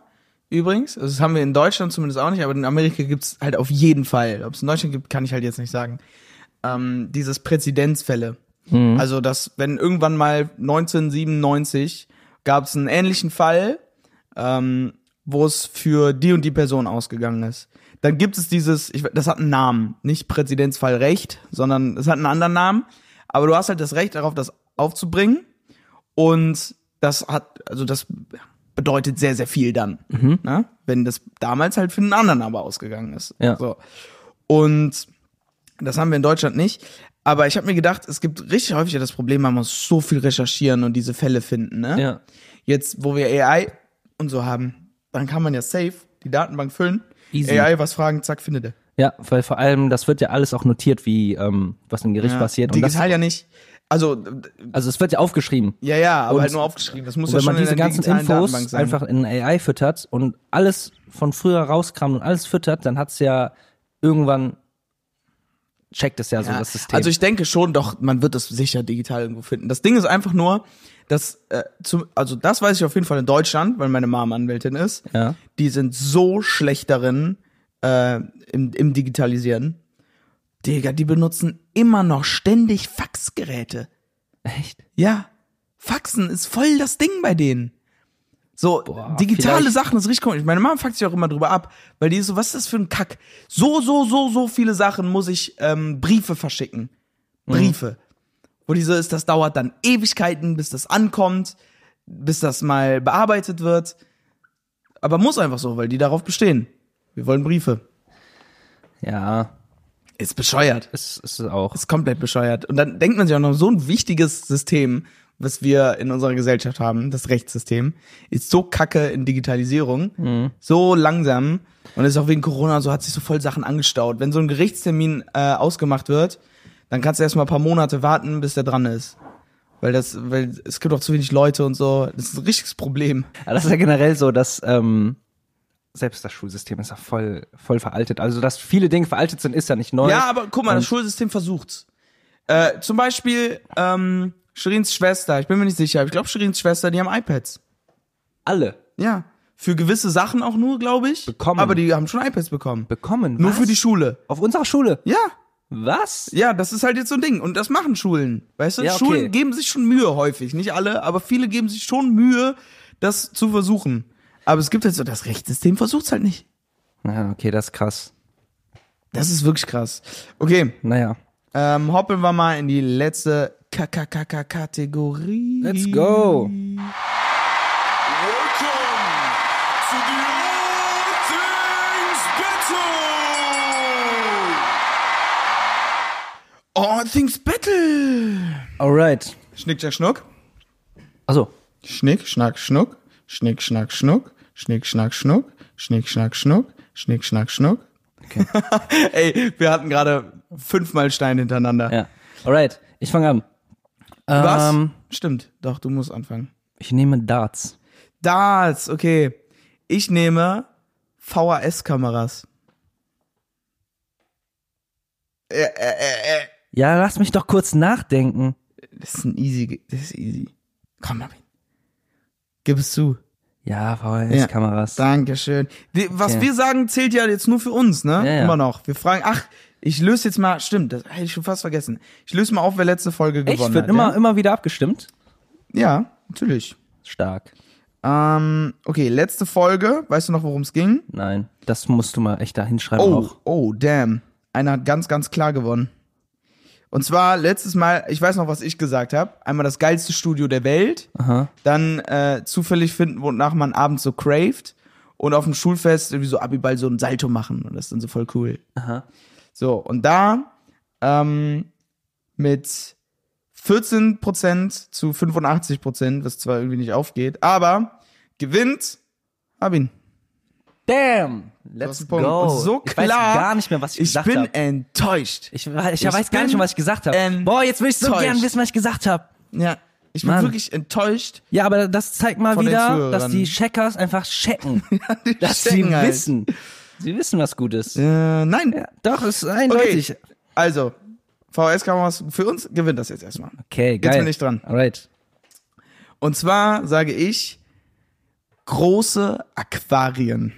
übrigens. Also das haben wir in Deutschland zumindest auch nicht, aber in Amerika gibt's halt auf jeden Fall. Ob es in Deutschland gibt, kann ich halt jetzt nicht sagen. Ähm, dieses Präzedenzfälle. Also, dass wenn irgendwann mal 1997 gab es einen ähnlichen Fall, ähm, wo es für die und die Person ausgegangen ist. Dann gibt es dieses, ich, das hat einen Namen, nicht Präzedenzfall Recht, sondern es hat einen anderen Namen, aber du hast halt das Recht darauf, das aufzubringen und das hat, also das bedeutet sehr, sehr viel dann, ne? wenn das damals halt für einen anderen aber ausgegangen ist. Ja. So. Und das haben wir in Deutschland nicht. Aber ich habe mir gedacht, es gibt richtig häufig ja das Problem, man muss so viel recherchieren und diese Fälle finden. Ne? Ja. Jetzt, wo wir AI und so haben, dann kann man ja safe die Datenbank füllen. Easy. AI was fragen, zack, findet er. Ja, weil vor allem, das wird ja alles auch notiert, wie, ähm, was im Gericht passiert. Und das, Digital ja nicht. Also, also es wird ja aufgeschrieben. ja, ja, aber Und- halt nur aufgeschrieben. Das muss ja wenn schon man diese in ganzen Infos einfach in AI füttert und alles von früher rauskramt und alles füttert, dann hat's ja irgendwann checkt es ja, so Ja, das System. Also ich denke schon, doch, man wird das sicher digital irgendwo finden. Das Ding ist einfach nur, dass, äh, zum, also das weiß ich auf jeden Fall in Deutschland, weil meine Mama Anwältin ist. Ja. Die sind so schlecht darin, äh, im, im Digitalisieren. Digga, die benutzen immer noch ständig Faxgeräte. Echt? Ja. Faxen ist voll das Ding bei denen. So, Boah, digitale vielleicht- Sachen ist richtig komisch. Meine Mama fuckt sich auch immer drüber ab, weil die ist so, was ist das für ein Kack? So, so, so, so viele Sachen muss ich ähm, Briefe verschicken. Briefe. Wo die so ist, das dauert dann Ewigkeiten, bis das ankommt, bis das mal bearbeitet wird. Aber muss einfach so, weil die darauf bestehen. Wir wollen Briefe. Ja, Ist bescheuert. es ist auch. ist komplett bescheuert. Und dann denkt man sich auch noch, so ein wichtiges System, was wir in unserer Gesellschaft haben, das Rechtssystem, ist so kacke in Digitalisierung, so langsam. Und ist auch wegen Corona so, hat sich so voll Sachen angestaut. Wenn so ein Gerichtstermin äh, ausgemacht wird, dann kannst du erstmal ein paar Monate warten, bis der dran ist. Weil das, weil es gibt auch zu wenig Leute und so. Das ist ein richtiges Problem. Aber das ist ja generell so, dass ähm, selbst das Schulsystem ist ja voll, voll veraltet. Also, dass viele Dinge veraltet sind, ist ja nicht neu. Ja, aber guck mal, das Schulsystem versucht's. Äh, zum Beispiel ähm, Sherins Schwester, ich bin mir nicht sicher, aber ich glaube Sherins Schwester, die haben iPads. alle Ja. Für gewisse Sachen auch nur, glaube ich. Bekommen. Aber die haben schon iPads bekommen. bekommen. Nur Was? für die Schule. Auf unserer Schule. Ja. Was? Ja, das ist halt jetzt so ein Ding. Und das machen Schulen. Weißt du, Ja, okay. Schulen geben sich schon Mühe häufig. Nicht alle, aber viele geben sich schon Mühe, das zu versuchen. Aber es gibt halt so, das Rechtssystem versucht's halt nicht. Ja, okay, das ist krass. Das ist wirklich krass. Okay, Naja. ähm, hoppeln wir mal in die letzte KKKK-Kategorie. Let's go. Welcome to the All Things Battle! Alright. Schnick, schnack, schnuck. Also, Schnick, schnack, schnuck. Schnick, schnack, schnuck. Schnick, schnack, schnuck. Schnick, schnack, schnuck. Schnick, schnack, schnuck. Okay. Ey, wir hatten gerade fünfmal Stein hintereinander. ja. Alright, ich fange an. Was? Ähm, Stimmt, doch, du musst anfangen. ich nehme Darts. Darts, okay. Ich nehme VHS-Kameras. Äh, äh, äh, äh. Ja, lass mich doch kurz nachdenken. Das ist ein easy, das ist easy. Komm, Marvin. Gib es zu. Ja, VHS-Kameras. Dankeschön. Die, was Okay. wir sagen, zählt ja jetzt nur für uns, ne? Ja, ja. Immer noch. Wir fragen, ach, ich löse jetzt mal, stimmt, das hätte ich schon fast vergessen. Ich löse mal auf, wer letzte Folge Echt? gewonnen Wird hat. immer, ja? immer wieder abgestimmt? ja, natürlich. Stark. Ähm, okay, letzte Folge. Weißt du noch, worum es ging? Nein, das musst du mal echt da hinschreiben Oh, auch. oh, damn. Einer hat ganz, ganz klar gewonnen. Und zwar letztes Mal, ich weiß noch, was ich gesagt habe. Einmal das geilste Studio der Welt. Aha. Dann äh, zufällig finden, wonach man abends so craved. Und auf dem Schulfest irgendwie so Abiball so ein Salto machen. Und das ist dann so voll cool. Aha. So, und da ähm, mit 14% zu 85%, was zwar irgendwie nicht aufgeht, aber gewinnt Abin. Damn! Let's go. So ich klar. weiß gar nicht mehr, was ich, Ich gesagt bin habe. enttäuscht. Ich, ich, ich Ich weiß gar nicht bin mehr, was ich gesagt habe. enttäuscht. Boah, jetzt will ich so gern wissen, was ich gesagt habe. Ja, ich bin Mann. wirklich enttäuscht. Ja, aber das zeigt mal wieder, dass die Checkers einfach checken. Die dass sie checken halt. wissen. Sie wissen, was gut ist. Äh, nein. Ja, doch, ist eindeutig. Okay. Also, VHS-Kameras für uns gewinnt das jetzt erstmal. Okay, geil. Jetzt bin ich dran. Alright. Und zwar sage ich große Aquarien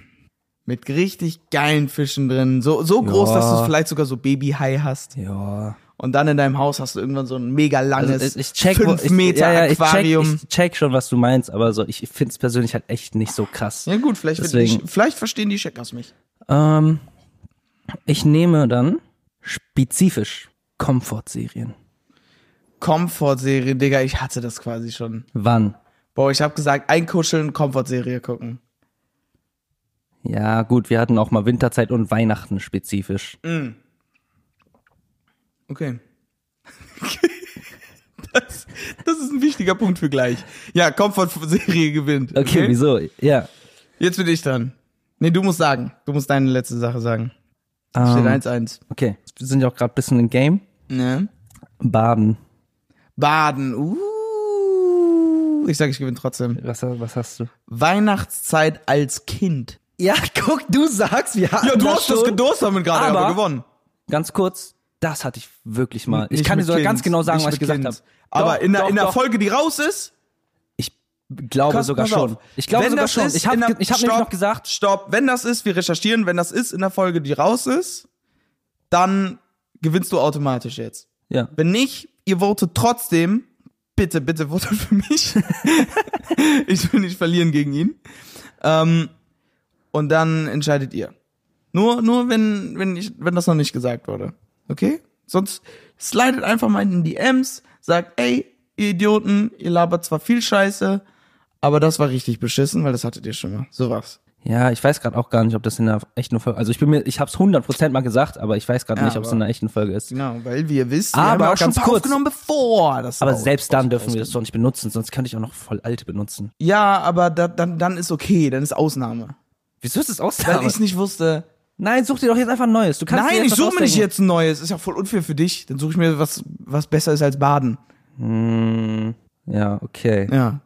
mit richtig geilen Fischen drin. So, so groß, Ja. dass du vielleicht sogar so Babyhai hast. Ja. Und dann in deinem Haus hast du irgendwann so ein mega langes Also ich check, 5 ich, Meter ja, ja, ich Aquarium. Check, ich check schon, was du meinst, aber so, ich finde es persönlich halt echt nicht so krass. ja gut, vielleicht, Deswegen. ich, vielleicht verstehen die Checkers mich. Ähm, ich nehme dann spezifisch Komfortserien. Comfort-Serie, Digga, ich hatte das quasi schon. Wann? Boah, ich habe gesagt, einkuscheln, Comfort-Serie gucken. Ja, gut, wir hatten auch mal Winterzeit und Weihnachten spezifisch. Okay. das, das ist ein wichtiger Punkt für gleich. Ja, Comfort-Serie gewinnt. Okay, wieso? Ja. Jetzt bin ich dran. Nee, du musst sagen. Du musst deine letzte Sache sagen. Steht Ähm, 1-1. okay, wir sind ja auch gerade ein bisschen im Game. Ne? Baden. Baden. Uh. Ich sag, ich gewinne trotzdem. Was, was hast du? Weihnachtszeit als Kind. Ja, guck, du sagst, wir hatten Ja, du das hast das schon. gedost damit gerade, aber, Aber- gewonnen. Ganz kurz, das hatte ich wirklich mal. Ich Nicht kann dir sogar Kind, ganz genau sagen, was ich gesagt habe. Aber Doch, in der, doch, in der doch. Folge, die raus ist, Ich glaube Pass- sogar schon. Ich glaube Wenn sogar das schon. ist Ich habe hab nämlich Stopp, noch gesagt, Stopp, wenn das ist, wir recherchieren, wenn das ist in der Folge, die raus ist, dann gewinnst du automatisch jetzt. ja. Wenn nicht, ihr votet trotzdem, bitte, bitte votet für mich. ich will nicht verlieren gegen ihn. Ähm, und dann entscheidet ihr. Nur, nur wenn, wenn ich, wenn das noch nicht gesagt wurde. Okay? Sonst slidet einfach mal in die DMs, sagt, ey, ihr Idioten, ihr labert zwar viel Scheiße, aber das war richtig beschissen, weil das hattet ihr schon mal. Sowas. Ja, ich weiß gerade auch gar nicht, ob das in der echten Folge, also ich bin mir, ich habe es 100% mal gesagt, aber ich weiß gerade Ja, nicht, ob es aber- in der echten Folge ist. Genau, weil wie ihr wisst, wir Aber haben auch schon kurz. aufgenommen, bevor das Aber selbst dann dürfen wir das doch nicht benutzen, sonst könnte ich auch noch voll alte benutzen. Ja, aber da, dann, dann ist okay, dann ist Ausnahme. Wieso ist das Weil Ausnahme? ich nicht wusste. Nein, such dir doch jetzt einfach ein neues. Du kannst Nein, ich suche mir nicht jetzt ein neues. Ist ja voll unfair für dich. Dann suche ich mir was, was besser ist als Baden. Ja, okay. Ja.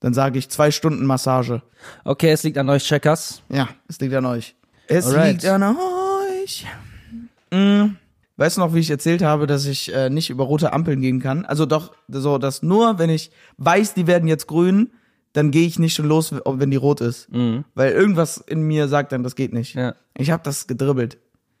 Dann sage ich zwei Stunden Massage. Okay, es liegt an euch Checkers. Ja, es liegt an euch. Es Alright. liegt an euch. Mhm. Weißt du noch, wie ich erzählt habe, dass ich äh, nicht über rote Ampeln gehen kann? Also doch, so, dass nur, wenn ich weiß, die werden jetzt grün, dann gehe ich nicht schon los, wenn die rot ist. Weil irgendwas in mir sagt dann, das geht nicht. Ja. Ich habe das gedribbelt.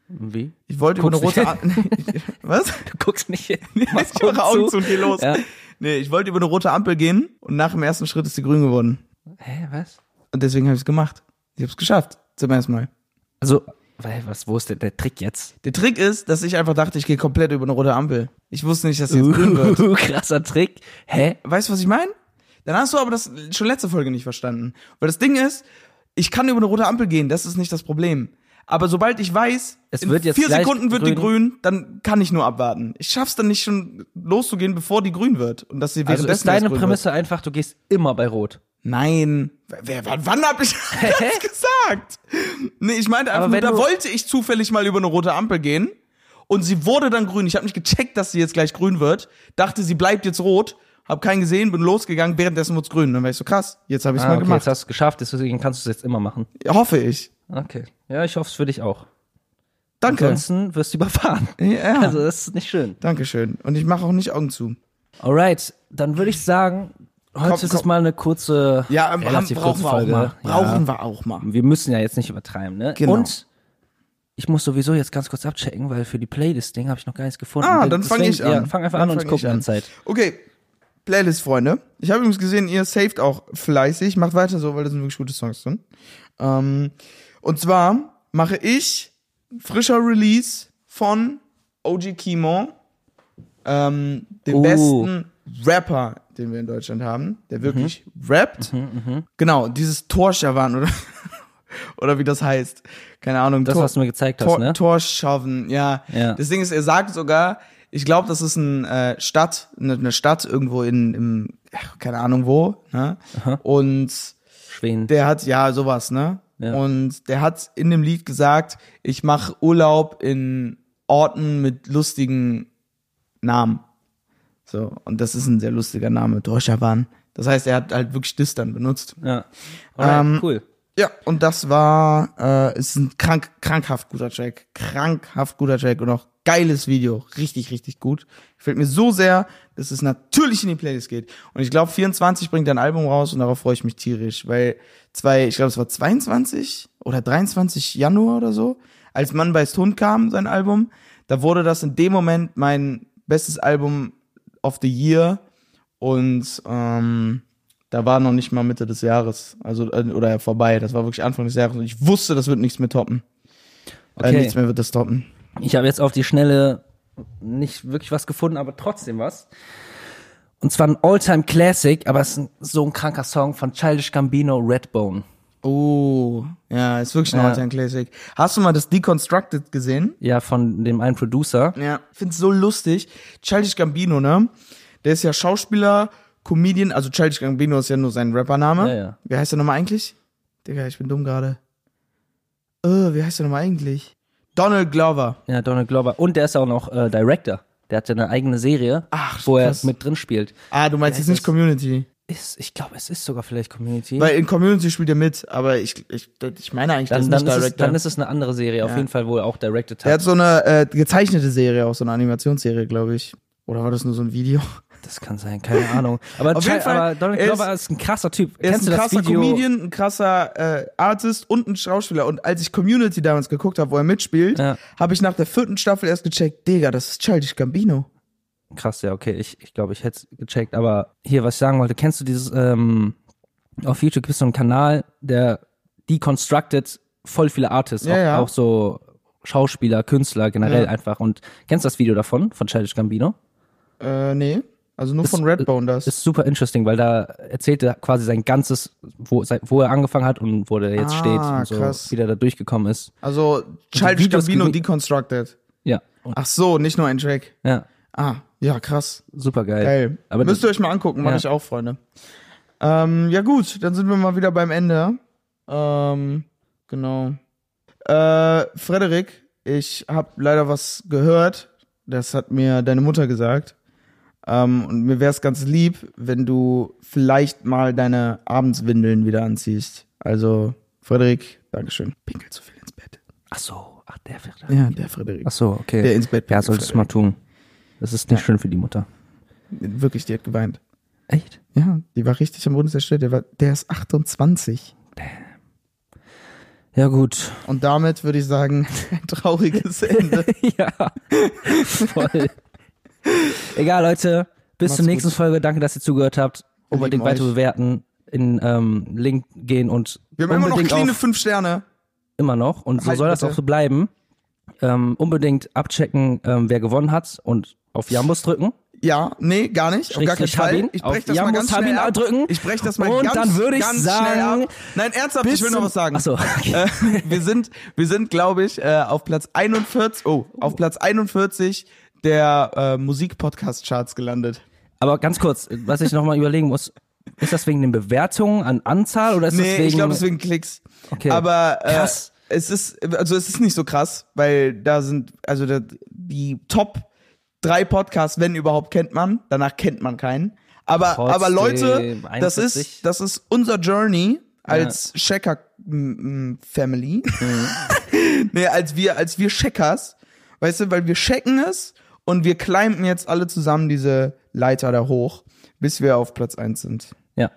Wie? Ich wollte über eine rote Ampel. Was? Du guckst nicht hin. ich mache Augen zu und geh los. Ja. Nee, ich wollte über eine rote Ampel gehen und nach dem ersten Schritt ist sie grün geworden. Hä, was? Und deswegen habe ich es gemacht. Ich habe es geschafft. Zum ersten Mal. Also, weil, was, wo ist denn der Trick jetzt? Der Trick ist, dass ich einfach dachte, ich gehe komplett über eine rote Ampel. Ich wusste nicht, dass sie jetzt grün wird. Uh, krasser Trick. Hä? Weißt du, was ich meine? Dann hast du aber das schon letzte Folge nicht verstanden. Weil das Ding ist, ich kann über eine rote Ampel gehen, das ist nicht das Problem. Aber sobald ich weiß, Es in wird jetzt vier Sekunden wird die grün. grün, dann kann ich nur abwarten. Ich schaff's dann nicht schon loszugehen, bevor die grün wird. Und dass sie Also ist deine grün Prämisse einfach, du gehst immer bei Rot. Wird. Nein. Wer, wann, wann hab ich das gesagt? Nee, ich meinte einfach nur, da wollte ich zufällig mal über eine rote Ampel gehen. Und sie wurde dann grün. Ich habe nicht gecheckt, dass sie jetzt gleich grün wird. Dachte, sie bleibt jetzt rot. Hab keinen gesehen, bin losgegangen. Währenddessen wurde grün. Dann war ich so krass. Jetzt habe ich es Ah, mal okay, gemacht. jetzt hast du es geschafft, deswegen kannst du es jetzt immer machen. Hoffe ich. Okay. Ja, ich hoffe es für dich auch. Danke. Ansonsten wirst du überfahren. Ja. Also das ist nicht schön. Dankeschön. Und ich mache auch nicht Augen zu. Alright, dann würde ich sagen, heute Komm, ist es komm. mal eine kurze, Ja, haben, relativ brauchen kurze wir auch Folge. mal. Ja. Brauchen wir auch mal. Wir müssen ja jetzt nicht übertreiben, ne? Genau. Und ich muss sowieso jetzt ganz kurz abchecken, weil für die Playlist-Ding habe ich noch gar nichts gefunden. Ah, dann fange ich an. Ja, fang einfach Dann an und guck an. Zeit. Okay. Playlist, Freunde. Ich habe übrigens gesehen, ihr saved auch fleißig. Macht weiter so, weil da sind wirklich gute Songs drin. Ähm, und zwar mache ich frischer Release von OG Kimo, ähm, dem Oh. besten Rapper, den wir in Deutschland haben, der wirklich rappt. Genau, dieses Torschawan oder oder wie das heißt. Keine Ahnung. Das, Tor- was du mir gezeigt hast, Tor, ne? Torschaffen, ja. Ja. Das Ding ist, er sagt sogar, ich glaube, das ist eine äh, Stadt, eine, eine Stadt irgendwo in, im, keine Ahnung wo, ne? Und Schweden. der hat, ja, sowas, ne? Ja. Und der hat in dem Lied gesagt, ich mache Urlaub in Orten mit lustigen Namen. So, und das ist ein sehr lustiger Name, Torschawan. Das heißt, er hat halt wirklich das dann benutzt. ja. Alright, Ähm, cool. Ja, und das war, äh, ist ein krank, krankhaft guter Track. Krankhaft guter Track und auch geiles Video. Richtig, richtig gut. Gefällt mir so sehr, dass es natürlich in die Playlist geht. Und ich glaube, 24 bringt ein Album raus und darauf freue ich mich tierisch, weil zwei, ich glaube, es war 22 oder 23 Januar oder so, als Mann beißt Hund kam, sein Album, da wurde das in dem Moment mein bestes Album of the Year und ähm, da war noch nicht mal Mitte des Jahres, also äh, oder vorbei. Das war wirklich Anfang des Jahres und ich wusste, das wird nichts mehr toppen. Äh, Okay. nichts mehr wird das toppen. Ich habe jetzt auf die Schnelle nicht wirklich was gefunden, aber trotzdem was. Und zwar ein All-Time Classic, aber es ist so ein kranker Song von Childish Gambino, Redbone. Oh, ja, ist wirklich ein Ja. All-Time Classic. Hast du mal das Deconstructed gesehen? Ja, von dem einen Producer. Ja. Ich find's so lustig. Childish Gambino, ne? Der ist ja Schauspieler, Comedian, also Childish Gambino ist ja nur sein Rappername. Ja, ja. Wie heißt der nochmal eigentlich? Digga, ich bin dumm gerade. Äh, wie heißt der nochmal eigentlich? Donald Glover. Ja, Donald Glover. Und der ist auch noch äh, Director. Der hat ja eine eigene Serie, Ach, wo er krass. mit drin spielt. Ah, du meinst jetzt nicht das? Community. Ist, ich glaube, es ist sogar vielleicht Community. Weil in Community spielt er mit, aber ich, ich, ich meine eigentlich, das dann, ist dann, ist es, Director. dann ist es eine andere Serie, auf Ja. jeden Fall, wo er auch directed er hat. hat so eine äh, gezeichnete Serie, auch so eine Animationsserie, glaube ich. Oder war das nur so ein Video? Das kann sein, keine Ahnung. Aber, Auf jeden Fall, aber Donald er Glover ist, ein krasser Typ. Er Kennst ist ein krasser? Comedian, ein krasser äh, Artist und ein Schauspieler. Und als ich Community damals geguckt habe, wo er mitspielt, Ja. habe ich nach der vierten Staffel erst gecheckt, Digga, das ist Childish Gambino. Krass, ja, okay. Ich, ich glaube, ich hätte es gecheckt. Aber hier, was ich sagen wollte, kennst du dieses, ähm, auf YouTube gibt es so einen Kanal, der deconstructed voll viele Artists, Ja, auch, ja. auch so Schauspieler, Künstler generell Ja. einfach. Und kennst du das Video davon, von Childish Gambino? Äh, nee. Also nur Ist- von Redbone das. Ist super interesting, weil da erzählt er quasi sein ganzes, wo, wo er angefangen hat und wo er jetzt Ah, steht und so, krass. wie der da durchgekommen ist. also Childish Gambino Deconstructed. Ja, und, Ach so, nicht nur ein Track. ja, Ah, ja, krass. super geil. Geil. Aber Müsst ihr euch mal angucken, mache Ja. ich auch, Freunde. Ähm, ja gut, dann sind wir mal wieder beim Ende. Ähm, genau. Äh, Frederik, ich habe leider was gehört. Das hat mir deine Mutter gesagt. Ähm, und mir wäre es ganz lieb, wenn du vielleicht mal deine Abendswindeln wieder anziehst. Also, Frederik, Dankeschön. Pinkel zu viel ins Bett. Ach so, ach der fährt. Ja, der Frederik. Ach so, okay. Der ins Bett Ja, solltest du mal tun. Das ist nicht schön für die Mutter. Wirklich, die hat geweint. Echt? Ja, die war richtig am Boden zerstört. Der, war, der ist 28. Ja, gut. Und damit würde ich sagen, ein trauriges Ende. ja, voll. Egal, Leute. Bis Macht's zur nächsten gut. Folge. Danke, dass ihr zugehört habt. Unbedingt weiter euch. bewerten, in ähm, Link gehen und Wir haben immer noch kleine fünf Sterne. immer noch. Und so Halt soll das bitte. auch so bleiben. Ähm, unbedingt abchecken, ähm, wer gewonnen hat und auf Jambus drücken. Ja, nee, gar nicht. Auf gar keinen Fall. Ich Auf brech das Ja mal ganz schnell Habin ab. drücken. Ich brech das mal Und ganz, dann würde ich ganz sagen, schnell. Nein, ernsthaft, ich will noch was sagen. Ach so, okay. äh, wir sind, wir sind, glaube ich, äh, auf Platz 41, oh, auf Platz 41 der äh, Musik-Podcast-Charts gelandet. Aber ganz kurz, was ich nochmal überlegen muss, ist das wegen den Bewertungen an Anzahl oder ist das Nee, wegen... ich glaube, deswegen Klicks. Okay. Aber äh, Krass. es ist, also es ist nicht so krass, weil da sind, also da, die Top drei Podcasts, wenn überhaupt, kennt man. Danach kennt man keinen. Aber, Trotzdem, aber Leute, das 41. ist, das ist unser Journey als Checker mm, mm, Family. Mhm. nee, als wir, als wir Checkers, weißt du, weil wir checken es und wir climben jetzt alle zusammen diese Leiter da hoch, bis wir auf Platz eins sind. ja.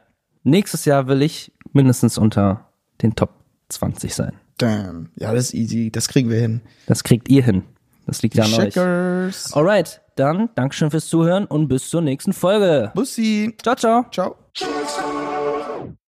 Nächstes Jahr will ich mindestens unter den Top 20 sein. Damn. Ja, das ist easy. Das kriegen wir hin. Das kriegt ihr hin. Das liegt ja an euch. Checkers. Alright, dann Dankeschön fürs Zuhören und bis zur nächsten Folge. Bussi. Ciao, ciao. Ciao.